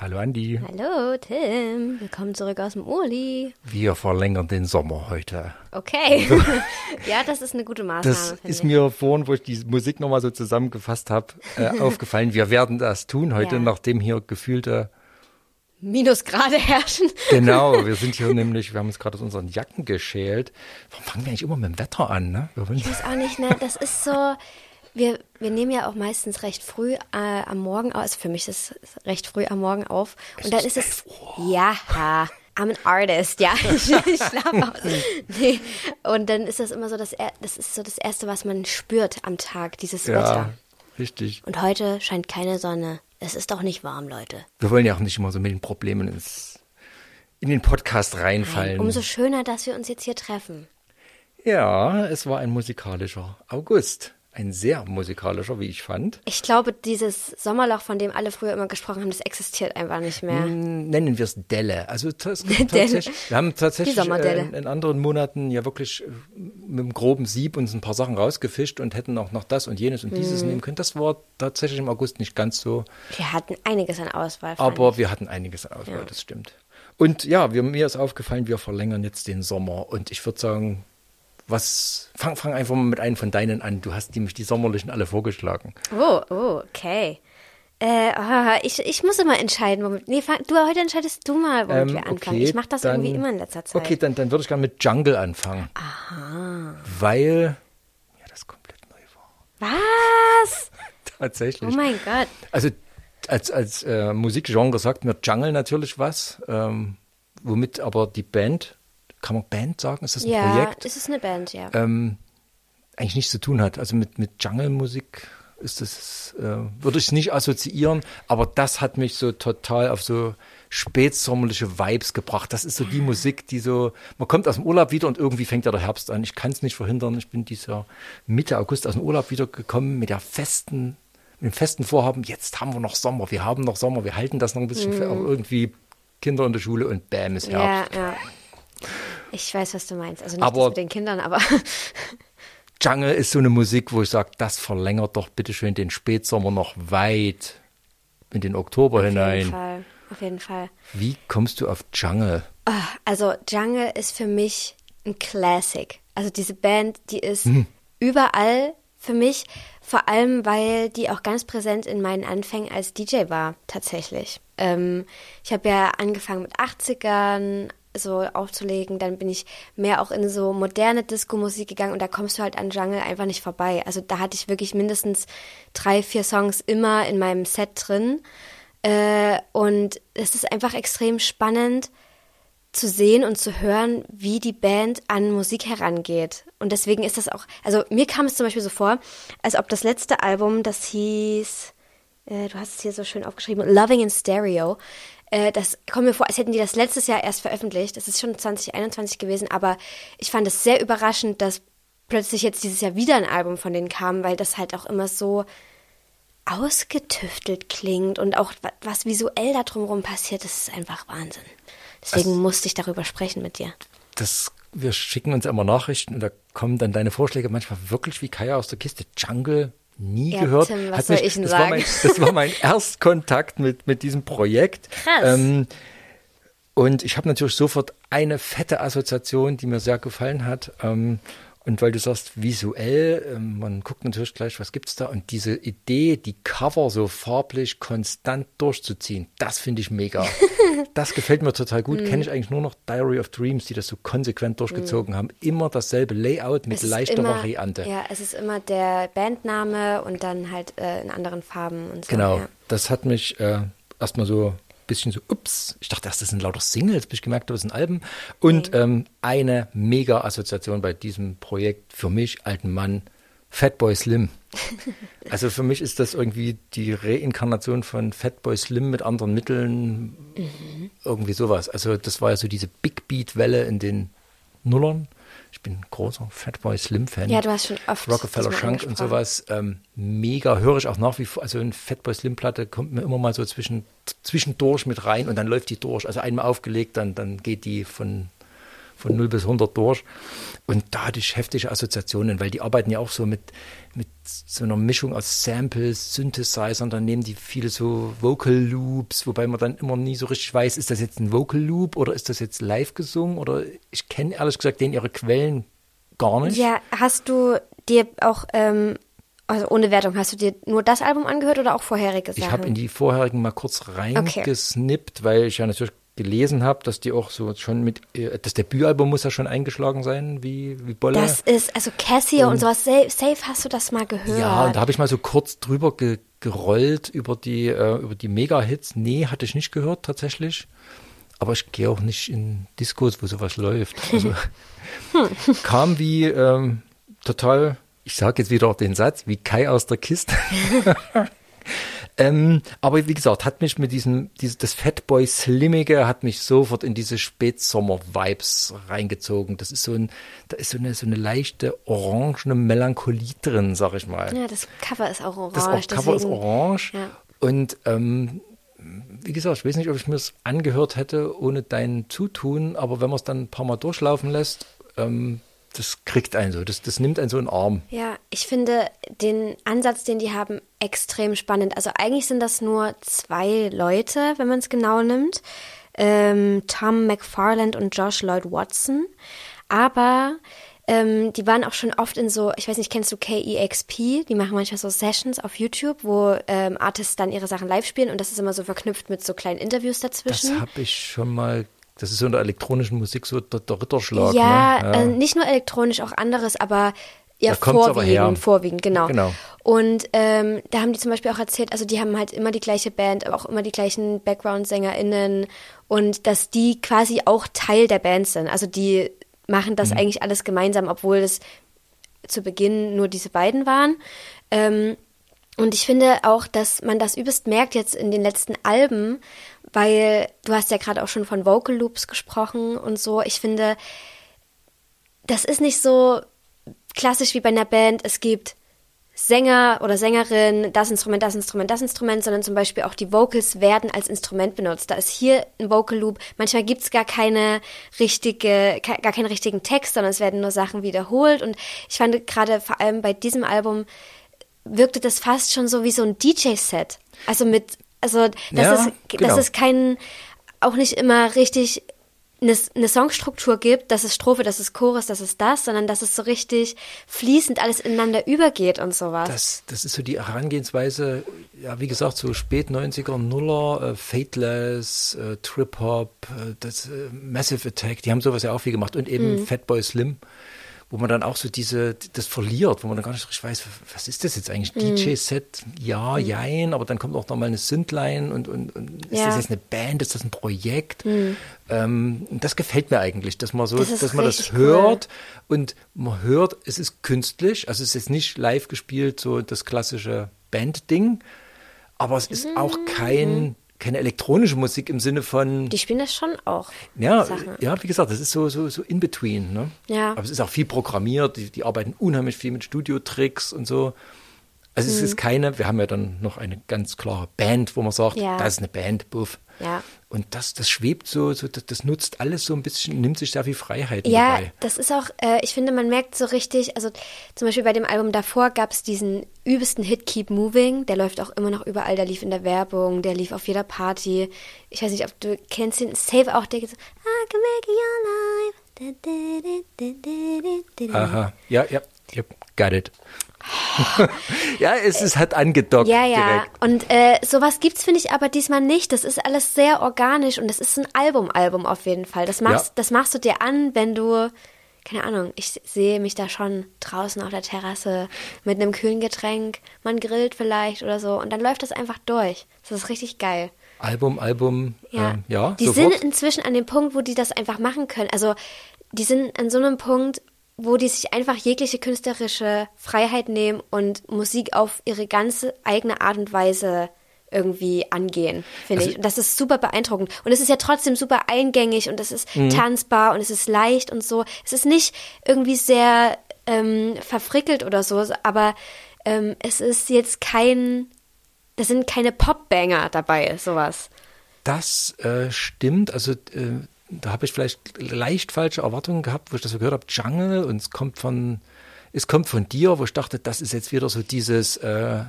Hallo Andi, Hallo, Tim. Willkommen zurück aus dem Uli. wir verlängern den Sommer heute. Okay. ja, das ist eine gute Maßnahme. Das ist ich. mir vorhin, wo ich die Musik nochmal so zusammengefasst habe, äh, aufgefallen. Wir werden das tun heute, Ja. nachdem hier gefühlte, Minusgrade herrschen. genau, wir sind hier nämlich, wir haben uns gerade aus unseren Jacken geschält. Warum fangen wir eigentlich immer mit dem Wetter an, ne? Ich weiß auch nicht, ne? Das ist so. Wir, wir nehmen ja auch meistens recht früh äh, am Morgen auf. Also für mich ist es recht früh am Morgen auf. Und dann ist es. Ja, I'm an artist, ja. Ich, schlafe aus. Nee. Und dann ist das immer so, das, das ist so das Erste, was man spürt am Tag, dieses ja, Wetter. richtig. Und heute scheint keine Sonne. Es ist doch nicht warm, Leute. Wir wollen ja auch nicht immer so mit den Problemen ins, in den Podcast reinfallen. Umso schöner, dass wir uns jetzt hier treffen. ja, es war ein musikalischer August. Ein sehr musikalischer, wie ich fand. Ich glaube, dieses Sommerloch, von dem alle früher immer gesprochen haben, das existiert einfach nicht mehr. nennen wir es Delle. Also tatsächlich, wir haben tatsächlich äh, in, in anderen Monaten ja wirklich äh, mit einem groben Sieb uns ein paar Sachen rausgefischt und hätten auch noch das und jenes und dieses nehmen können. Das war tatsächlich im August nicht ganz so, Wir hatten einiges an Auswahl. aber ich. wir hatten einiges an Auswahl, Ja. das stimmt. Und ja, wir, mir ist aufgefallen, wir verlängern jetzt den Sommer und ich würde sagen, was, fang, fang einfach mal mit einem von deinen an. Du hast nämlich die sommerlichen alle vorgeschlagen. Oh, oh, okay. Äh, ah, ich, ich muss immer entscheiden, womit. Nee, fang, du heute entscheidest du mal, womit Ähm, wir anfangen. okay, ich mache das dann- irgendwie immer in letzter Zeit. Okay, dann, dann würde ich gerne mit Jungle anfangen. Aha. Weil ja das komplett neu war. Was? Tatsächlich. Oh mein Gott. Also als, als äh, Musikgenre sagt mir Jungle natürlich was, ähm, womit aber die Band, kann man Band sagen? Ist das ein Ja, Projekt? es ist eine Band, ja. Ähm, eigentlich nichts zu tun hat. Also mit, mit Jungle-Musik ist das, äh, würde ich es nicht assoziieren, aber das hat mich so total auf so spätsommerliche Vibes gebracht. Das ist so die Musik, die so, man kommt aus dem Urlaub wieder und irgendwie fängt ja der Herbst an. Ich kann es nicht verhindern. Ich bin dieses Jahr Mitte August aus dem Urlaub wiedergekommen mit der festen, mit dem festen Vorhaben, jetzt haben wir noch Sommer, wir haben noch Sommer, wir halten das noch ein bisschen, für, aber irgendwie Kinder in der Schule und bam ist Herbst. Mhm. Ja, ja. Ich weiß, was du meinst. Also nicht Aber- mit den Kindern, aber Jungle ist so eine Musik, wo ich sage, das verlängert doch bitte schön den Spätsommer noch weit in den Oktober auf jeden hinein. Fall. Auf jeden Fall. Wie kommst du auf Jungle? Ah, Also Jungle ist für mich ein Classic. Also diese Band, die ist Mhm. überall für mich, vor allem weil die auch ganz präsent in meinen Anfängen als DJ war, tatsächlich. Ähm, ich habe ja angefangen mit 80ern so aufzulegen, dann bin ich mehr auch in so moderne Disco-Musik gegangen und da kommst du halt an Jungle einfach nicht vorbei. Also da hatte ich wirklich mindestens drei, vier Songs immer in meinem Set drin. Äh, und es ist einfach extrem spannend, zu sehen und zu hören, wie die Band an Musik herangeht. Und deswegen ist das auch, also mir kam es zum Beispiel so vor, als ob das letzte Album, das hieß, äh, du hast es hier so schön aufgeschrieben, Loving in Stereo, äh, das kommt mir vor, als hätten die das letztes Jahr erst veröffentlicht. Das ist schon 2021 gewesen, aber ich fand es sehr überraschend, dass plötzlich jetzt dieses Jahr wieder ein Album von denen kam, weil das halt auch immer so ausgetüftelt klingt und auch wa- was visuell da drumherum passiert, das ist einfach Wahnsinn. Deswegen musste ich darüber sprechen mit dir. Das, wir schicken uns immer Nachrichten und da kommen dann deine Vorschläge manchmal wirklich wie Kaya aus der Kiste. Jungle nie Ja, gehört. Tim, was Hat soll mich, ich denn das War sagen? mein, das war mein Erstkontakt mit, mit diesem Projekt. Krass. Ähm, und ich habe natürlich sofort eine fette Assoziation, die mir sehr gefallen hat. Ähm, und weil du sagst, visuell, ähm, man guckt natürlich gleich, was gibt's da? Und diese Idee, die Cover so farblich konstant durchzuziehen, das finde ich mega. das gefällt mir total gut. Mhm. Kenne ich eigentlich nur noch Diary of Dreams, die das so konsequent durchgezogen haben. Immer dasselbe Layout mit Es leichter immer, Variante. Ja, es ist immer der Bandname und dann halt äh, in anderen Farben und so. Genau, Ja. das hat mich äh, erstmal so bisschen so, ups, ich dachte erst, das sind lauter Singles, bis ich gemerkt habe, das sind Alben. Und ähm, eine mega Assoziation bei diesem Projekt für mich, alten Mann, Fatboy Slim. Also für mich ist das irgendwie die Reinkarnation von Fatboy Slim mit anderen Mitteln, irgendwie sowas. Also das war ja so diese Big Beat Welle in den Nullern, ich bin großer Fatboy Slim-Fan. Ja, du hast schon oft Rockefeller Shank und sowas. Ähm, mega, höre ich auch nach wie vor. Also eine Fatboy Slim-Platte kommt mir immer mal so zwischen, zwischendurch mit rein und dann läuft die durch. Also einmal aufgelegt, dann, dann geht die von, von 0 bis 100 durch. Und da hatte ich heftige Assoziationen, weil die arbeiten ja auch so mit, mit so einer Mischung aus Samples, Synthesizern, dann nehmen die viele so Vocal Loops, wobei man dann immer nie so richtig weiß, ist das jetzt ein Vocal Loop oder ist das jetzt live gesungen oder ich kenne ehrlich gesagt den ihre Quellen gar nicht. Ja, hast du dir auch, ähm, also ohne Wertung, hast du dir nur das Album angehört oder auch vorherige Sachen? Ich habe in die vorherigen mal kurz reingesnippt, weil ich ja natürlich gelesen habe, dass die auch so schon mit, äh, das Debütalbum muss ja schon eingeschlagen sein, wie, wie Bolle. Das ist, also Cassie und, sowas, safe, safe hast du das mal gehört. ja, und da habe ich mal so kurz drüber ge gerollt über die, äh, über die Mega-Hits. Nee, hatte ich nicht gehört tatsächlich. Aber ich gehe auch nicht in Diskos, wo sowas läuft. Also kam wie ähm, total, ich sage jetzt wieder den Satz, wie Kai aus der Kiste. Ähm, aber wie gesagt, hat mich mit diesem, dieses, das Fatboy Slimmige hat mich sofort in diese Spätsommer-Vibes reingezogen. Das ist so ein, da ist so eine, so eine leichte orangene Melancholie drin, sag ich mal. Ja, das Cover ist auch orange. das auch Cover ist deswegen- orange. Ja. Und ähm, wie gesagt, ich weiß nicht, ob ich mir es angehört hätte ohne dein Zutun, aber wenn man es dann ein paar Mal durchlaufen lässt, ähm, das kriegt einen so, das, das nimmt einen so in den Arm. Ja, ich finde den Ansatz, den die haben, extrem spannend. Also eigentlich sind das nur zwei Leute, wenn man es genau nimmt. Ähm, Tom McFarland und Josh Lloyd Watson. Aber ähm, die waren auch schon oft in so, ich weiß nicht, kennst du KEXP? Die machen manchmal so Sessions auf YouTube, wo ähm, Artists dann ihre Sachen live spielen und das ist immer so verknüpft mit so kleinen Interviews Das dazwischen. habe ich schon mal, das ist so in der elektronischen Musik so der, der Ritterschlag. Ja, ne? Äh, nicht nur elektronisch, auch anderes, aber ja, vorwiegend, vorwiegend, genau. Genau. Und ähm, da haben die zum Beispiel auch erzählt, also die haben halt immer die gleiche Band, aber auch immer die gleichen Background-SängerInnen und dass die quasi auch Teil der Band sind. Also die machen Mhm. das eigentlich alles gemeinsam, obwohl es zu Beginn nur diese beiden waren. Ähm, und ich finde auch, dass man das übelst merkt jetzt in den letzten Alben, weil du hast ja gerade auch schon von Vocal Loops gesprochen und so. Ich finde, das ist nicht so klassisch wie bei einer Band. Es gibt Sänger oder Sängerin, das Instrument, das Instrument, das Instrument, sondern zum Beispiel auch die Vocals werden als Instrument benutzt. Da ist hier ein Vocal Loop. Manchmal gibt es gar keine richtige, gar keinen richtigen Text, sondern es werden nur Sachen wiederholt. Und ich fand gerade vor allem bei diesem Album wirkte das fast schon so wie so ein DJ-Set. Also mit, also das Ja, ist, genau. das ist kein, auch nicht immer richtig eine, eine Songstruktur gibt, das ist Strophe, das ist Chorus, das ist das, sondern dass es so richtig fließend alles ineinander übergeht und sowas. Das, das ist so die Herangehensweise, ja, wie gesagt, so spät 90er, Nuller, äh, Fateless, äh, Trip-Hop, äh, das äh, Massive Attack, die haben sowas ja auch viel gemacht und eben Fatboy Slim, wo man dann auch so diese, das verliert, wo man dann gar nicht so richtig weiß, was ist das jetzt eigentlich? DJ-Set, ja, jein, aber dann kommt auch nochmal eine Synthline und, und, und ist Ja. das jetzt eine Band, ist das ein Projekt? Ähm, und das gefällt mir eigentlich, dass man so, Das dass man das richtig cool. hört und man hört, es ist künstlich, also es ist jetzt nicht live gespielt, so das klassische Band-Ding, aber es ist auch kein, keine elektronische Musik im Sinne von, Mhm. Die spielen das schon auch. ja, Sachen. ja, wie gesagt, das ist so, so, so in between. Ne? Ja. Aber es ist auch viel programmiert, die, die arbeiten unheimlich viel mit Studiotricks und so. Also Mhm. es ist keine, wir haben ja dann noch eine ganz klare Band, wo man sagt, Ja. das ist eine Band, buff. Ja. Und das, das schwebt so, so das, das nutzt alles so ein bisschen, nimmt sich sehr viel Freiheiten Ja, dabei. das ist auch, äh, ich finde, man merkt so richtig, also zum Beispiel bei dem Album davor gab es diesen übelsten Hit Keep Moving, der läuft auch immer noch überall, der lief in der Werbung, der lief auf jeder Party. Ich weiß nicht, ob du kennst den Save auch, der geht so, I can make your life. Da, da, da, da, da, da. Aha, ja, ja, yep, got it. ja, es ist hat angedockt Ja, ja. direkt. Und äh, sowas gibt's finde ich aber diesmal nicht. Das ist alles sehr organisch und das ist ein Album-Album auf jeden Fall. Das machst, Ja. das machst du dir an, wenn du, keine Ahnung, ich sehe mich da schon draußen auf der Terrasse mit einem kühlen Getränk, man grillt vielleicht oder so und dann läuft das einfach durch. Das ist richtig geil. Album, Album, Ja, ähm, ja die sofort. sind inzwischen an dem Punkt, wo die das einfach machen können. Also die sind an so einem Punkt, wo die sich einfach jegliche künstlerische Freiheit nehmen und Musik auf ihre ganze eigene Art und Weise irgendwie angehen, finde Also- ich. Und das ist super beeindruckend. Und es ist ja trotzdem super eingängig und es ist tanzbar und es ist leicht und so. Es ist nicht irgendwie sehr ähm, verfrickelt oder so, aber ähm, es ist jetzt kein, da sind keine Popbanger dabei, sowas. Das äh, stimmt. Also äh, da habe ich vielleicht leicht falsche Erwartungen gehabt, wo ich das so gehört habe, Jungle und es kommt von, es kommt von dir, wo ich dachte, das ist jetzt wieder so dieses äh,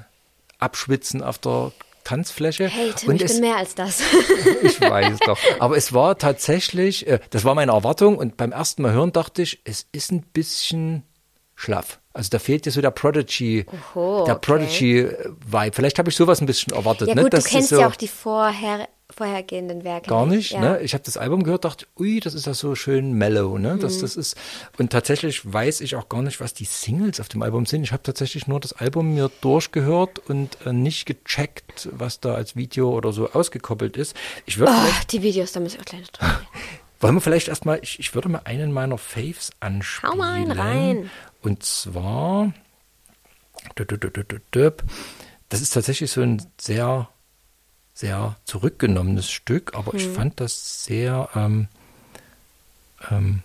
Abschwitzen auf der Tanzfläche. Hey Tim, und ich es, bin mehr als das. ich weiß doch. Aber es war tatsächlich, äh, das war meine Erwartung und beim ersten Mal hören dachte ich, es ist ein bisschen schlaff. Also da fehlt dir so der Prodigy, Oho, der okay. Prodigy-Vibe. Vielleicht habe ich sowas ein bisschen erwartet. ja ne? gut, du Das ist kennst so, ja auch die vorher, vorhergehenden Werke. Gar nicht, ja. ne? Ich habe das Album gehört, dachte, ui, das ist ja so schön mellow, ne? Das, Mhm. das ist und tatsächlich weiß ich auch gar nicht, was die Singles auf dem Album sind. Ich habe tatsächlich nur das Album mir durchgehört und äh, nicht gecheckt, was da als Video oder so ausgekoppelt ist. Ich würde Oh, die Videos, da muss ich auch gleich gehen. wollen wir vielleicht erstmal, ich, ich würde mal einen meiner Faves anspielen. Hau mal einen rein. Und zwar, das ist tatsächlich so ein sehr, sehr zurückgenommenes Stück, aber Hm. ich fand das sehr, ähm, ähm,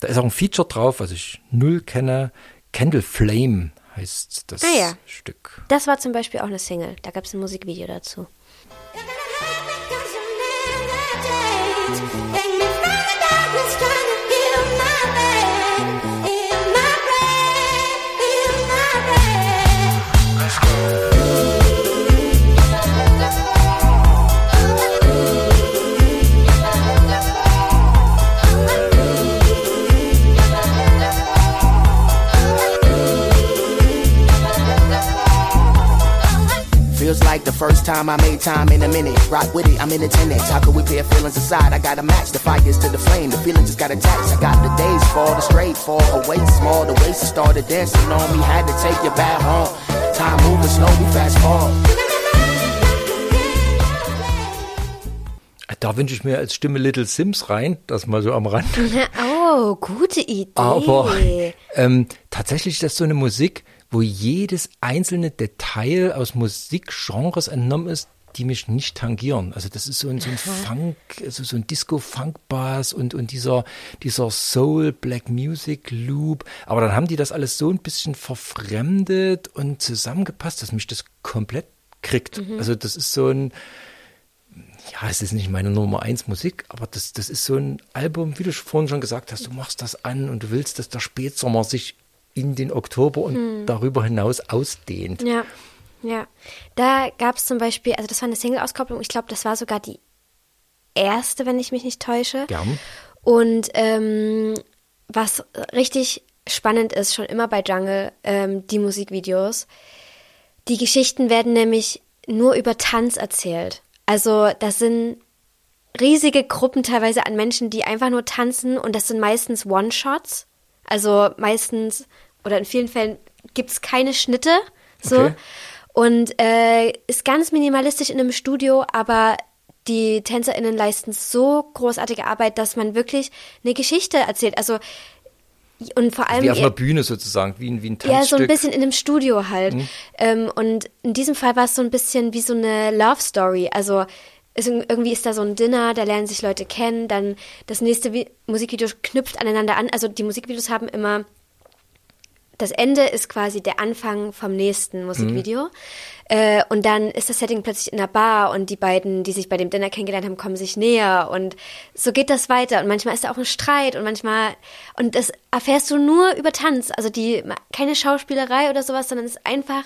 da ist auch ein Feature drauf, was ich null kenne. Candle Flame heißt das Ah ja. Stück. Das war zum Beispiel auch eine Single. Da gab es ein Musikvideo dazu. Feels like first time I made time in a minute. Rock with it, I'm in attendance. How could we pair feelings aside? I gotta match the fires to the flame. The feeling just got attached. I got the days fall, the straight fall away small. The waist started dancing on me. Had to take you back home. Time moving slow, we fast forward. Da wünsche ich mir als Stimme Little Sims rein, das mal so am Rand. Oh, gute Idee. Aber ähm, tatsächlich ist das so eine Musik, wo jedes einzelne Detail aus Musikgenres entnommen ist, die mich nicht tangieren. Also das ist so ein, so ein Funk, also so ein Disco-Funk-Bass und, und dieser, dieser Soul Black Music Loop. Aber dann haben die das alles so ein bisschen verfremdet und zusammengepasst, dass mich das komplett kriegt. Also das ist so ein, ja, es ist nicht meine Nummer eins Musik, aber das, das ist so ein Album, wie du vorhin schon gesagt hast, du machst das an und du willst, dass der Spätsommer sich in den Oktober und darüber hinaus ausdehnt. Ja, ja. Da gab es zum Beispiel, also das war eine Single-Auskopplung, ich glaube, das war sogar die erste, wenn ich mich nicht täusche. Gern. Und ähm, was richtig spannend ist, schon immer bei Jungle, ähm, die Musikvideos. Die Geschichten werden nämlich nur über Tanz erzählt. Also das sind riesige Gruppen teilweise an Menschen, die einfach nur tanzen und das sind meistens One-Shots. Also meistens oder in vielen Fällen gibt es keine Schnitte. So. Okay. Und äh, ist ganz minimalistisch in einem Studio, aber die TänzerInnen leisten so großartige Arbeit, dass man wirklich eine Geschichte erzählt. Also und vor allem Wie auf einer Bühne sozusagen, wie ein, wie ein ja, Tanzstück. so ein bisschen in einem Studio halt. Mhm. Ähm, und in diesem Fall war es so ein bisschen wie so eine Love Story. Also es, irgendwie ist da so ein Dinner, da lernen sich Leute kennen, dann das nächste Vi Musikvideo knüpft aneinander an. Also die Musikvideos haben immer das Ende ist quasi der Anfang vom nächsten Musikvideo. Äh, und dann ist das Setting plötzlich in der Bar und die beiden, die sich bei dem Dinner kennengelernt haben, kommen sich näher und so geht das weiter. Und manchmal ist da auch ein Streit und manchmal, und das erfährst du nur über Tanz. Also die, keine Schauspielerei oder sowas, sondern es ist einfach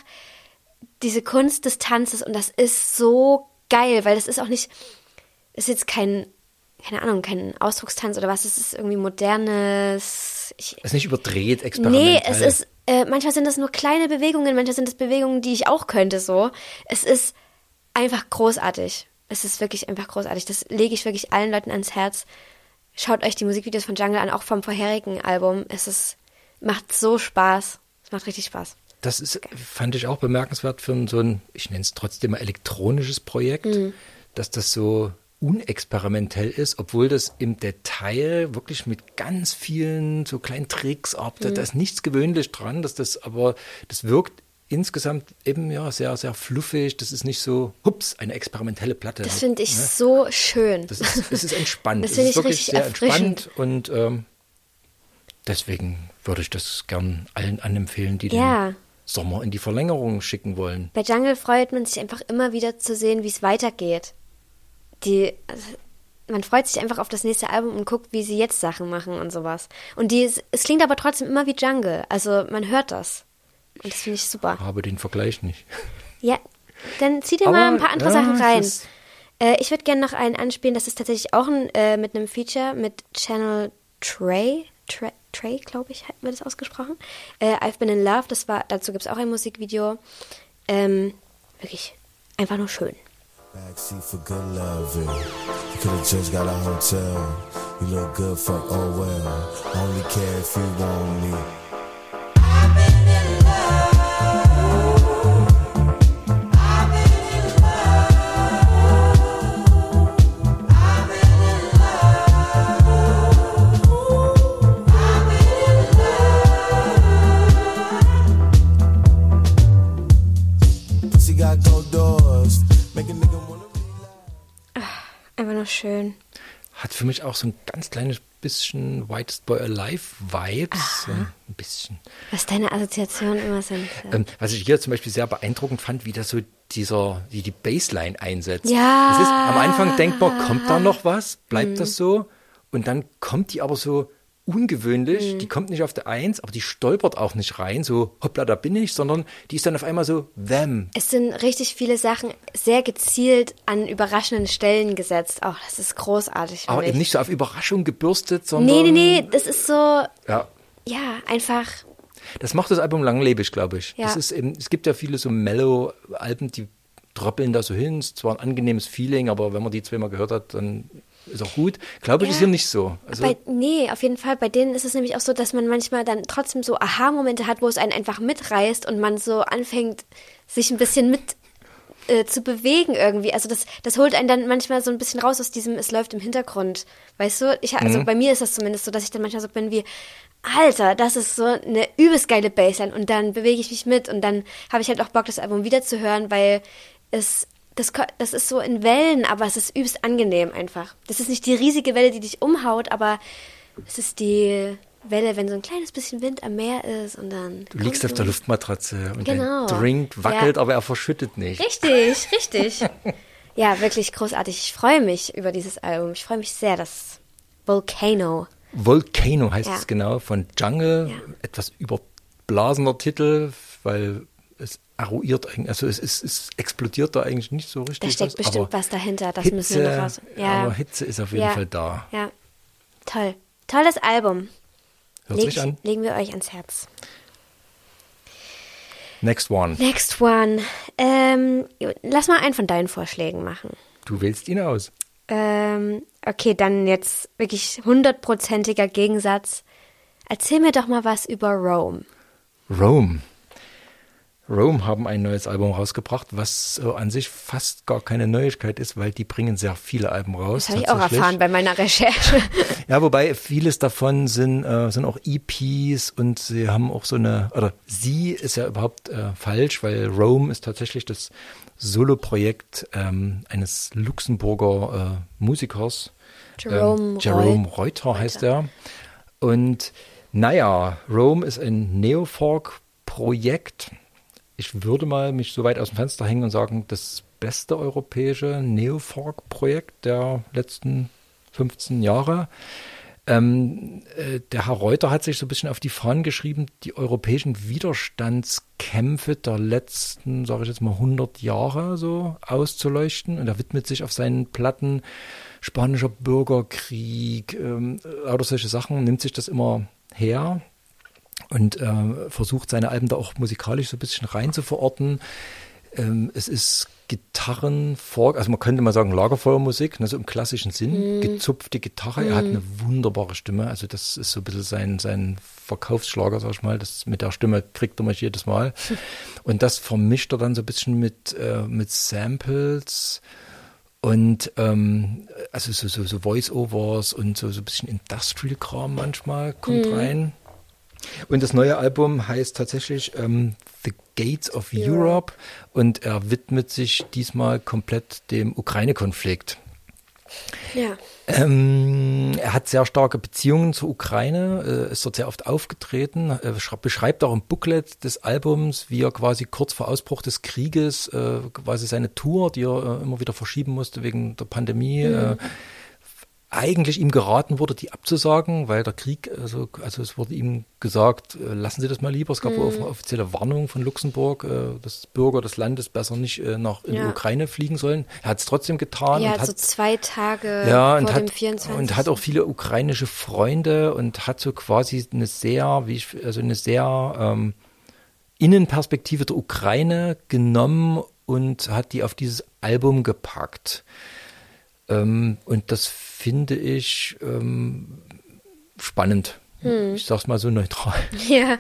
diese Kunst des Tanzes und das ist so geil, weil das ist auch nicht, ist jetzt kein, keine Ahnung, kein Ausdruckstanz oder was, es ist irgendwie modernes, ich, ist nicht überdreht, experimentell. Nee, es ist, äh, manchmal sind das nur kleine Bewegungen, manchmal sind es Bewegungen, die ich auch könnte, so. Es ist einfach großartig. Es ist wirklich einfach großartig. Das lege ich wirklich allen Leuten ans Herz. Schaut euch die Musikvideos von Jungle an, auch vom vorherigen Album. Es ist, macht so Spaß. Es macht richtig Spaß. Das ist, fand ich auch bemerkenswert für ein, so ein, ich nenne es trotzdem mal elektronisches Projekt, Mhm. dass das so unexperimentell ist, obwohl das im Detail wirklich mit ganz vielen so kleinen Tricks, ob da, da ist nichts gewöhnlich dran, dass das aber, das wirkt insgesamt eben ja sehr, sehr fluffig. Das ist nicht so, hups, eine experimentelle Platte. Das finde ich ne? so schön. Das ist, es ist entspannt. Das es finde ist ich wirklich richtig sehr entspannt und ähm, deswegen würde ich das gern allen anempfehlen, die Ja. den Sommer in die Verlängerung schicken wollen. Bei Jungle freut man sich einfach immer wieder zu sehen, wie es weitergeht. Die, also, man freut sich einfach auf das nächste Album und guckt, wie sie jetzt Sachen machen und sowas. Und die, es klingt aber trotzdem immer wie Jungle. Also man hört das. Und das finde ich super. Habe den Vergleich nicht. Ja, dann zieh dir Aber, mal ein paar andere ja, Sachen rein. Äh, ich würde gerne noch einen anspielen, das ist tatsächlich auch ein, äh, mit einem Feature mit Channel Trey. Trey, Trey glaube ich, hat mir das ausgesprochen. Äh, I've Been in Love, das war, dazu gibt es auch ein Musikvideo. Ähm, wirklich einfach nur schön. Backseat for good loving. You could've just got a hotel. You look good, fuck, oh well. Only care if you want me. Einfach nur schön. Hat für mich auch so ein ganz kleines bisschen Whitest Boy Alive Vibes. So ein bisschen. Was deine Assoziationen immer sind. Ähm, was ich hier zum Beispiel sehr beeindruckend fand, wie das so dieser, wie die Bassline einsetzt. Ja. Das ist, am Anfang denkt man, kommt da noch was? Bleibt Mhm. das so? Und dann kommt die aber so ungewöhnlich, Mhm. die kommt nicht auf der Eins, aber die stolpert auch nicht rein, so hoppla, da bin ich, sondern die ist dann auf einmal so, them. Es sind richtig viele Sachen sehr gezielt an überraschenden Stellen gesetzt. Auch das ist großartig. Aber eben ich. nicht so auf Überraschung gebürstet, sondern. Nee, nee, nee, das ist so, Ja, ja, einfach. Das macht das Album langlebig, glaube ich. Ja. Das ist eben, es gibt ja viele so Mellow-Alben, die droppeln da so hin. Es ist zwar ein angenehmes Feeling, aber wenn man die zweimal gehört hat, dann ist auch gut. Glaube ich, Ja. ist hier nicht so. Also, Bei, nee, auf jeden Fall. Bei denen ist es nämlich auch so, dass man manchmal dann trotzdem so Aha-Momente hat, wo es einen einfach mitreißt und man so anfängt, sich ein bisschen mit äh, zu bewegen irgendwie. Also das, das holt einen dann manchmal so ein bisschen raus aus diesem, es läuft im Hintergrund. Weißt du? Ich, also Mhm. bei mir ist das zumindest so, dass ich dann manchmal so bin wie, Alter, das ist so eine übelst geile Bassline und dann bewege ich mich mit und dann habe ich halt auch Bock, das Album wiederzuhören, weil es das, das ist so in Wellen, aber es ist übelst angenehm einfach. Das ist nicht die riesige Welle, die dich umhaut, aber es ist die Welle, wenn so ein kleines bisschen Wind am Meer ist und dann. du liegst kommt auf der Luftmatratze und Genau. dein Drink wackelt, Ja. aber er verschüttet nicht. Richtig, richtig. ja, wirklich großartig. Ich freue mich über dieses Album. Ich freue mich sehr, dass Volcano. Volcano heißt Ja. es genau, von Jungle. Ja. Etwas überblasener Titel, weil es eruiert eigentlich, also es, ist, es explodiert da eigentlich nicht so richtig. Da steckt was, bestimmt was dahinter. Das Hitze, müssen wir noch raus. Ja. Aber Hitze ist auf jeden ja. Fall da. Ja. Toll. Tolles Album. Hört Leg, sich an. Legen wir euch ans Herz. Next one. Next one. Ähm, lass mal einen von deinen Vorschlägen machen. Du wählst ihn aus. Ähm, okay, dann jetzt wirklich hundertprozentiger Gegensatz. Erzähl mir doch mal was über Rome. Rome. Rome haben ein neues Album rausgebracht, was äh, an sich fast gar keine Neuigkeit ist, weil die bringen sehr viele Alben raus. Das habe ich auch erfahren bei meiner Recherche. Ja, wobei vieles davon sind, äh, sind auch EPs und sie haben auch so eine, oder sie ist ja überhaupt äh, falsch, weil Rome ist tatsächlich das Soloprojekt ähm, eines Luxemburger äh, Musikers. Jerome ähm, Jerome Reuter heißt er. Und naja, Rome ist ein Neofolk-Projekt. Ich würde mal mich so weit aus dem Fenster hängen und sagen, das beste europäische Neofolk-Projekt der letzten 15 Jahre. Ähm, äh, der Herr Reuter hat sich so ein bisschen auf die Fahnen geschrieben, die europäischen Widerstandskämpfe der letzten, sage ich jetzt mal, 100 Jahre so auszuleuchten. Und er widmet sich auf seinen Platten spanischer Bürgerkrieg, ähm, lauter solche Sachen, nimmt sich das immer her und äh, versucht seine Alben da auch musikalisch so ein bisschen rein zu verorten. Ähm, es ist Gitarren also man könnte mal sagen Lagerfeuermusik, ne, so im klassischen Sinn, gezupfte Gitarre. Er hat eine wunderbare Stimme, also das ist so ein bisschen sein, sein Verkaufsschlager, sag ich mal. Das, mit der Stimme kriegt er mich jedes Mal. Und das vermischt er dann so ein bisschen mit, äh, mit Samples und ähm, also so, so, so Voice-Overs und so, so ein bisschen Industrial-Kram manchmal kommt rein. Und das neue Album heißt tatsächlich ähm, The Gates of Europe und er widmet sich diesmal komplett dem Ukraine-Konflikt. Ja. Ähm, er hat sehr starke Beziehungen zur Ukraine, äh, ist dort sehr oft aufgetreten, äh, beschreibt auch im Booklet des Albums, wie er quasi kurz vor Ausbruch des Krieges äh, quasi seine Tour, die er äh, immer wieder verschieben musste wegen der Pandemie, äh, eigentlich ihm geraten wurde, die abzusagen, weil der Krieg, also, also es wurde ihm gesagt, äh, lassen Sie das mal lieber. Es gab wohl eine offizielle Warnung von Luxemburg, äh, dass Bürger des Landes besser nicht äh, nach in die Ja. Ukraine fliegen sollen. Er hat es trotzdem getan Ja, und hat so zwei Tage ja, vor und dem hat, 24. und hat auch viele ukrainische Freunde und hat so quasi eine sehr, wie ich, also eine sehr ähm, Innenperspektive der Ukraine genommen und hat die auf dieses Album gepackt. Ähm, und das finde ich ähm, spannend. Ich sag's mal so neutral. Ja.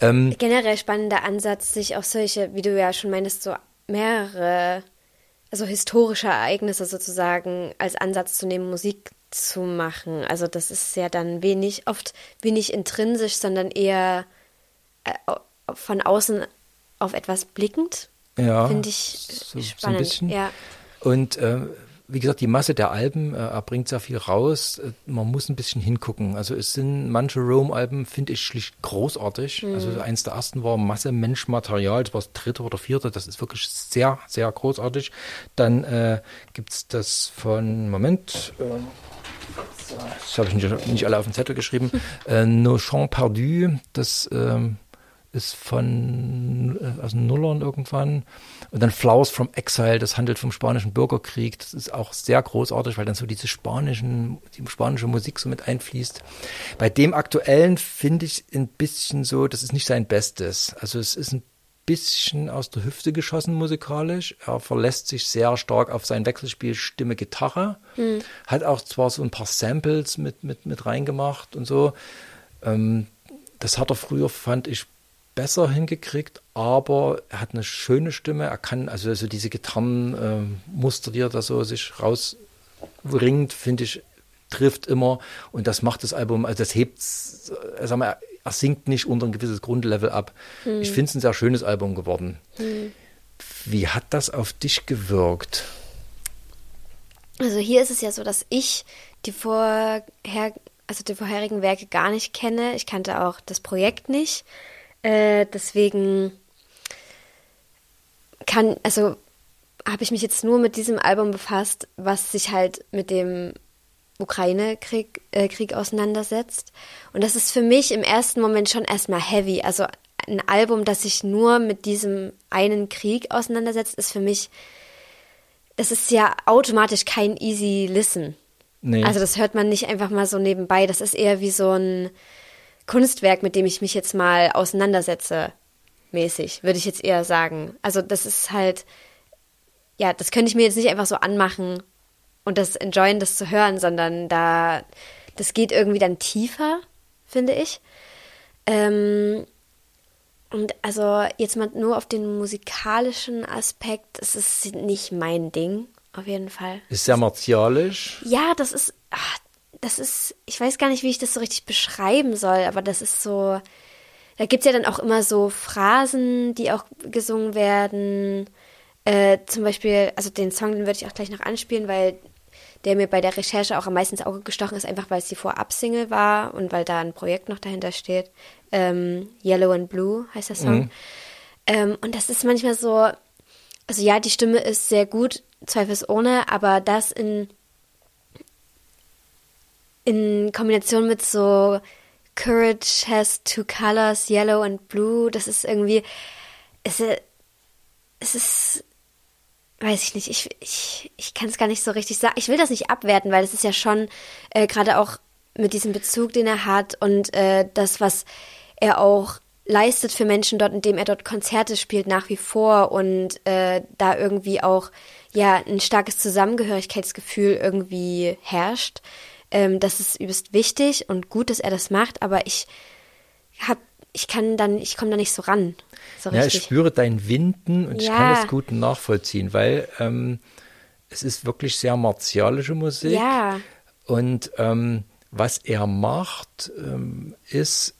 Ähm, Generell spannender Ansatz, sich auch solche, wie du ja schon meinst, so mehrere, also historische Ereignisse sozusagen als Ansatz zu nehmen, Musik zu machen. Also das ist ja dann wenig, oft wenig intrinsisch, sondern eher äh, von außen auf etwas blickend. ja, Finde ich so, so ein spannend. bisschen. Ja. Und äh, wie gesagt, die Masse der Alben, äh, bringt sehr viel raus. Äh, man muss ein bisschen hingucken. Also es sind manche Rome-Alben, finde ich schlicht großartig. Also eins der ersten war Masse Mensch Material, das war das dritte oder vierte. Das ist wirklich sehr, sehr großartig. Dann äh, gibt es das von, Moment, äh, das habe ich nicht, nicht alle auf den Zettel geschrieben, äh, Nos Champs Perdus, das ähm, ist von aus den Nullern irgendwann. Und dann Flowers from Exile, das handelt vom spanischen Bürgerkrieg. Das ist auch sehr großartig, weil dann so diese spanischen, die spanische Musik so mit einfließt. Bei dem aktuellen finde ich ein bisschen so, das ist nicht sein Bestes. Also es ist ein bisschen aus der Hüfte geschossen musikalisch. Er verlässt sich sehr stark auf sein Wechselspiel Stimme Gitarre. Hat auch zwar so ein paar Samples mit, mit, mit reingemacht und so. Ähm, das hat er früher, fand ich, besser hingekriegt, aber er hat eine schöne Stimme. Er kann also, also diese Gitarrenmuster, die er da so sich rausringt, finde ich, trifft immer. Und das macht das Album, also das hebt, äh, sag mal, er sinkt nicht unter ein gewisses Grundlevel ab. Ich finde es ein sehr schönes Album geworden. Wie hat das auf dich gewirkt? Also hier ist es ja so, dass ich die vorher, also die vorherigen Werke gar nicht kenne. Ich kannte auch das Projekt nicht. Äh, deswegen kann, also habe ich mich jetzt nur mit diesem Album befasst, was sich halt mit dem Ukraine-Krieg äh, Krieg auseinandersetzt. Und das ist für mich im ersten Moment schon erstmal heavy. Also ein Album, das sich nur mit diesem einen Krieg auseinandersetzt, ist für mich, das ist ja automatisch kein easy Listen. Nee. Also das hört man nicht einfach mal so nebenbei. Das ist eher wie so ein Kunstwerk, mit dem ich mich jetzt mal auseinandersetze, mäßig, würde ich jetzt eher sagen. Also das ist halt, ja, das könnte ich mir jetzt nicht einfach so anmachen und das enjoyen, das zu hören, sondern da, das geht irgendwie dann tiefer, finde ich. Ähm, und also jetzt mal nur auf den musikalischen Aspekt, das ist nicht mein Ding, auf jeden Fall. Ist sehr martialisch. Ja, das ist, ach, das ist, ich weiß gar nicht, wie ich das so richtig beschreiben soll, aber das ist so, da gibt es ja dann auch immer so Phrasen, die auch gesungen werden. Äh, zum Beispiel, also den Song, den würde ich auch gleich noch anspielen, weil der mir bei der Recherche auch am meisten ins Auge gestochen ist, einfach weil es die Vorab-Single war und weil da ein Projekt noch dahinter steht. Ähm, Yellow and Blue heißt der Song. Ähm, und das ist manchmal so, also ja, die Stimme ist sehr gut, zweifelsohne, aber das in, in Kombination mit so Courage has two colors, yellow and blue, das ist irgendwie, es, ist- es ist, weiß ich nicht, ich, ich, ich kann es gar nicht so richtig sagen. Ich will das nicht abwerten, weil es ist ja schon äh, gerade auch mit diesem Bezug, den er hat und äh, das, was er auch leistet für Menschen dort, indem er dort Konzerte spielt nach wie vor und äh, da irgendwie auch ja ein starkes Zusammengehörigkeitsgefühl irgendwie herrscht. Ähm, das ist übelst wichtig und gut, dass er das macht, aber ich hab, ich kann dann, ich komme da nicht so ran. So Ja, ich spüre dein Winden und ich Ja. kann das gut nachvollziehen, weil ähm, es ist wirklich sehr martialische Musik. Ja. Und ähm, was er macht, ähm, ist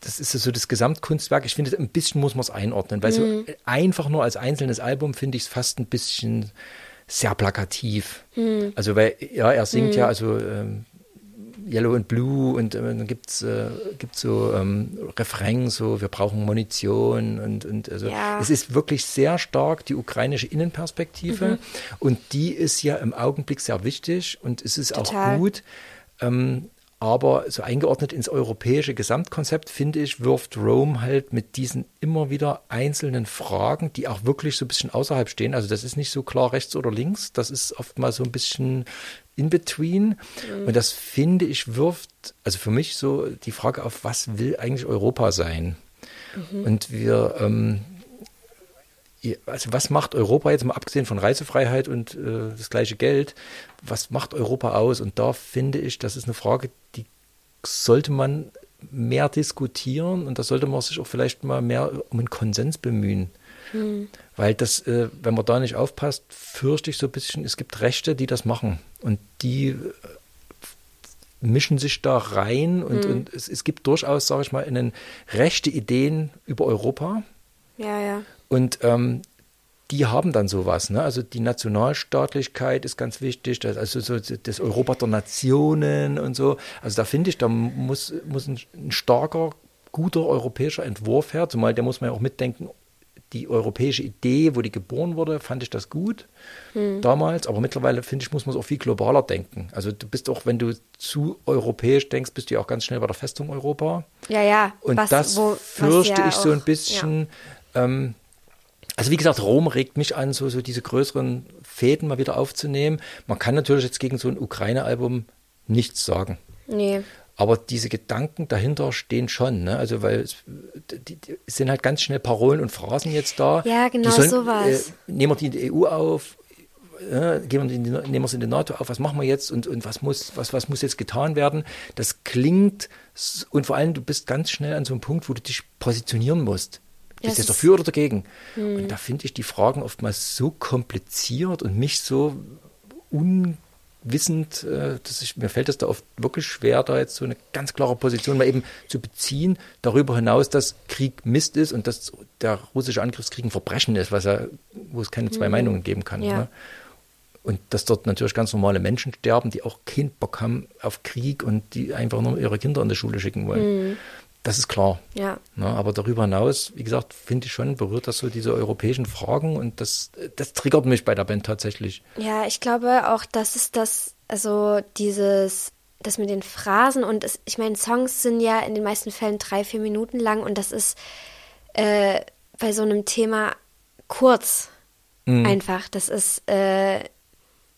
das ist so das Gesamtkunstwerk. Ich finde, ein bisschen muss man es einordnen, weil so einfach nur als einzelnes Album finde ich es fast ein bisschen sehr plakativ. Also, weil, ja, er singt ja, also ähm, Yellow and Blue und äh, dann gibt's äh, gibt's so ähm, Refrains, so wir brauchen Munition und, und also Ja. es ist wirklich sehr stark die ukrainische Innenperspektive Mhm. und die ist ja im Augenblick sehr wichtig und es ist Total. auch gut. Ähm, aber so eingeordnet ins europäische Gesamtkonzept, finde ich, wirft Rome halt mit diesen immer wieder einzelnen Fragen, die auch wirklich so ein bisschen außerhalb stehen. Also das ist nicht so klar rechts oder links, das ist oft mal so ein bisschen in between. Und das finde ich wirft, also für mich so die Frage auf, was will eigentlich Europa sein? Und wir, ähm, also was macht Europa jetzt mal abgesehen von Reisefreiheit und äh, das gleiche Geld, was macht Europa aus? Und da finde ich, das ist eine Frage, die sollte man mehr diskutieren und da sollte man sich auch vielleicht mal mehr um einen Konsens bemühen. Weil das, äh, wenn man da nicht aufpasst, fürchte ich so ein bisschen, es gibt Rechte, die das machen und die äh, mischen sich da rein und, und es, es gibt durchaus, sage ich mal, einen rechte Ideen über Europa. Ja, ja. Und ähm, die haben dann sowas. Ne? Also die Nationalstaatlichkeit ist ganz wichtig, das, also so das Europa der Nationen und so. Also da finde ich, da muss, muss ein, ein starker, guter europäischer Entwurf her, zumal der muss man ja auch mitdenken, die europäische Idee, wo die geboren wurde, fand ich das gut damals, aber mittlerweile finde ich, muss man es auch viel globaler denken. Also du bist auch, wenn du zu europäisch denkst, bist du ja auch ganz schnell bei der Festung Europa. Ja, ja. Und was, das wo, fürchte ja ich so ein auch- bisschen. Ähm, also wie gesagt, Rom regt mich an, so, so diese größeren Fäden mal wieder aufzunehmen. Man kann natürlich jetzt gegen so ein Ukraine-Album nichts sagen. Nee. Aber diese Gedanken dahinter stehen schon, ne? Also weil es, die, die sind halt ganz schnell Parolen und Phrasen jetzt da. Ja, genau sollen, sowas. Äh, nehmen wir die in die EU auf, äh, gehen wir in die, nehmen wir es in die NATO auf, was machen wir jetzt und, und was muss, was, was muss jetzt getan werden? Das klingt und vor allem, du bist ganz schnell an so einem Punkt, wo du dich positionieren musst. Bist du jetzt dafür oder dagegen? Und da finde ich die Fragen oftmals so kompliziert und mich so unwissend, äh, dass ich, mir fällt es da oft wirklich schwer, da jetzt so eine ganz klare Position mal eben zu beziehen, darüber hinaus, dass Krieg Mist ist und dass der russische Angriffskrieg ein Verbrechen ist, was ja, wo es keine zwei Meinungen geben kann. Ja. Ne? Und dass dort natürlich ganz normale Menschen sterben, die auch keinen Bock haben auf Krieg und die einfach nur ihre Kinder in die Schule schicken wollen. Das ist klar. Ja. Ne, aber darüber hinaus, wie gesagt, finde ich schon, berührt das so diese europäischen Fragen und das, das triggert mich bei der Band tatsächlich. Ja, ich glaube auch, das ist das, also dieses, das mit den Phrasen und es, ich meine, Songs sind ja in den meisten Fällen drei, vier Minuten lang und das ist äh, bei so einem Thema kurz Mhm. einfach. Das ist, äh,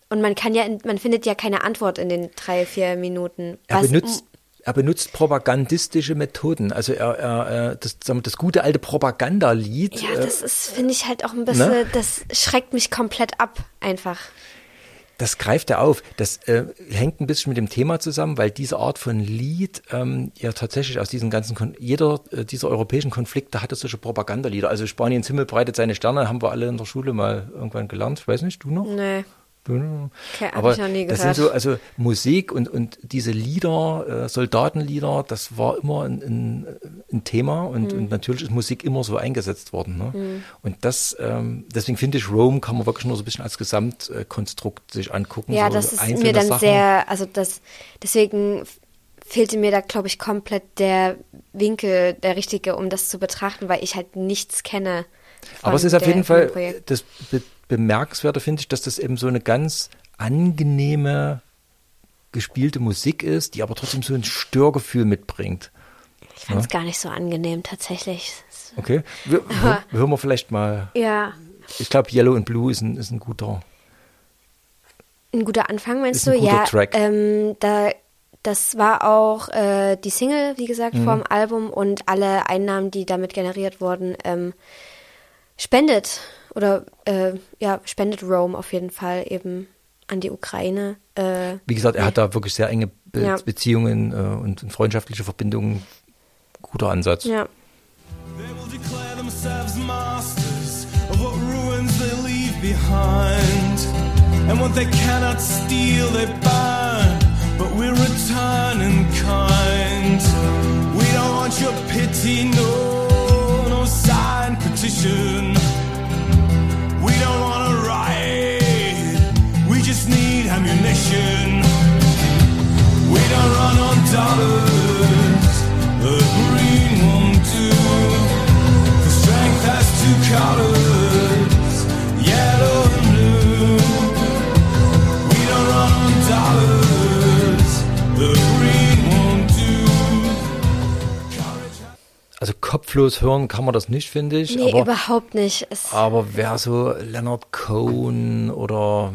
und man kann ja, man findet ja keine Antwort in den drei, vier Minuten. Er Was- benutzt, er benutzt propagandistische Methoden. Also er, er, äh, das, das gute alte Propagandalied. Ja, äh, das ist, finde ich halt auch ein bisschen, Ne? das schreckt mich komplett ab, einfach. Das greift er auf. Das äh, hängt ein bisschen mit dem Thema zusammen, weil diese Art von Lied ähm, ja tatsächlich aus diesen ganzen, Kon jeder äh, dieser europäischen Konflikte hatte solche Propagandalieder. Also Spaniens Himmel breitet seine Sterne, haben wir alle in der Schule mal irgendwann gelernt. Ich weiß nicht, du noch? Nee. Okay, Aber ich noch nie das sind so, also Musik und, und diese Lieder, äh, Soldatenlieder, das war immer ein, ein, ein Thema und, Mhm. und natürlich ist Musik immer so eingesetzt worden. Ne? Und das, ähm, deswegen finde ich, Rome kann man wirklich nur so ein bisschen als Gesamtkonstrukt sich angucken. Ja, so das ist mir dann Sachen. sehr, also das, deswegen fehlte mir da, glaube ich, komplett der Winkel, der richtige, um das zu betrachten, weil ich halt nichts kenne. Aber es ist auf jeden Fall das Be Bemerkenswerte, finde ich, dass das eben so eine ganz angenehme gespielte Musik ist, die aber trotzdem so ein Störgefühl mitbringt. Ich fand es gar nicht so angenehm, tatsächlich. Okay, wir, hör, hören wir vielleicht mal. Ja, Ich glaube, Yellow and Blue ist ein, ist ein guter. ein guter Anfang, meinst du? ja. Ähm, da, das war auch äh, die Single, wie gesagt, Mhm. vom Album und alle Einnahmen, die damit generiert wurden, ähm, spendet oder äh, ja, spendet Rome auf jeden Fall eben an die Ukraine. Äh, Wie gesagt, er hat da wirklich sehr enge Be Ja. Beziehungen äh, und, und freundschaftliche Verbindungen. Guter Ansatz. ja. They will declare themselves masters of what ruins they leave behind. And what they cannot steal, they burn. But we return in kind. We don't want your pity, no, no sign petition. We don't want to riot, we just need ammunition. We don't run on dollars, the green won't do. The strength has two colors, Also kopflos hören kann man das nicht, finde ich. Nee, aber, überhaupt nicht. Es, aber wer so Leonard Cohen oder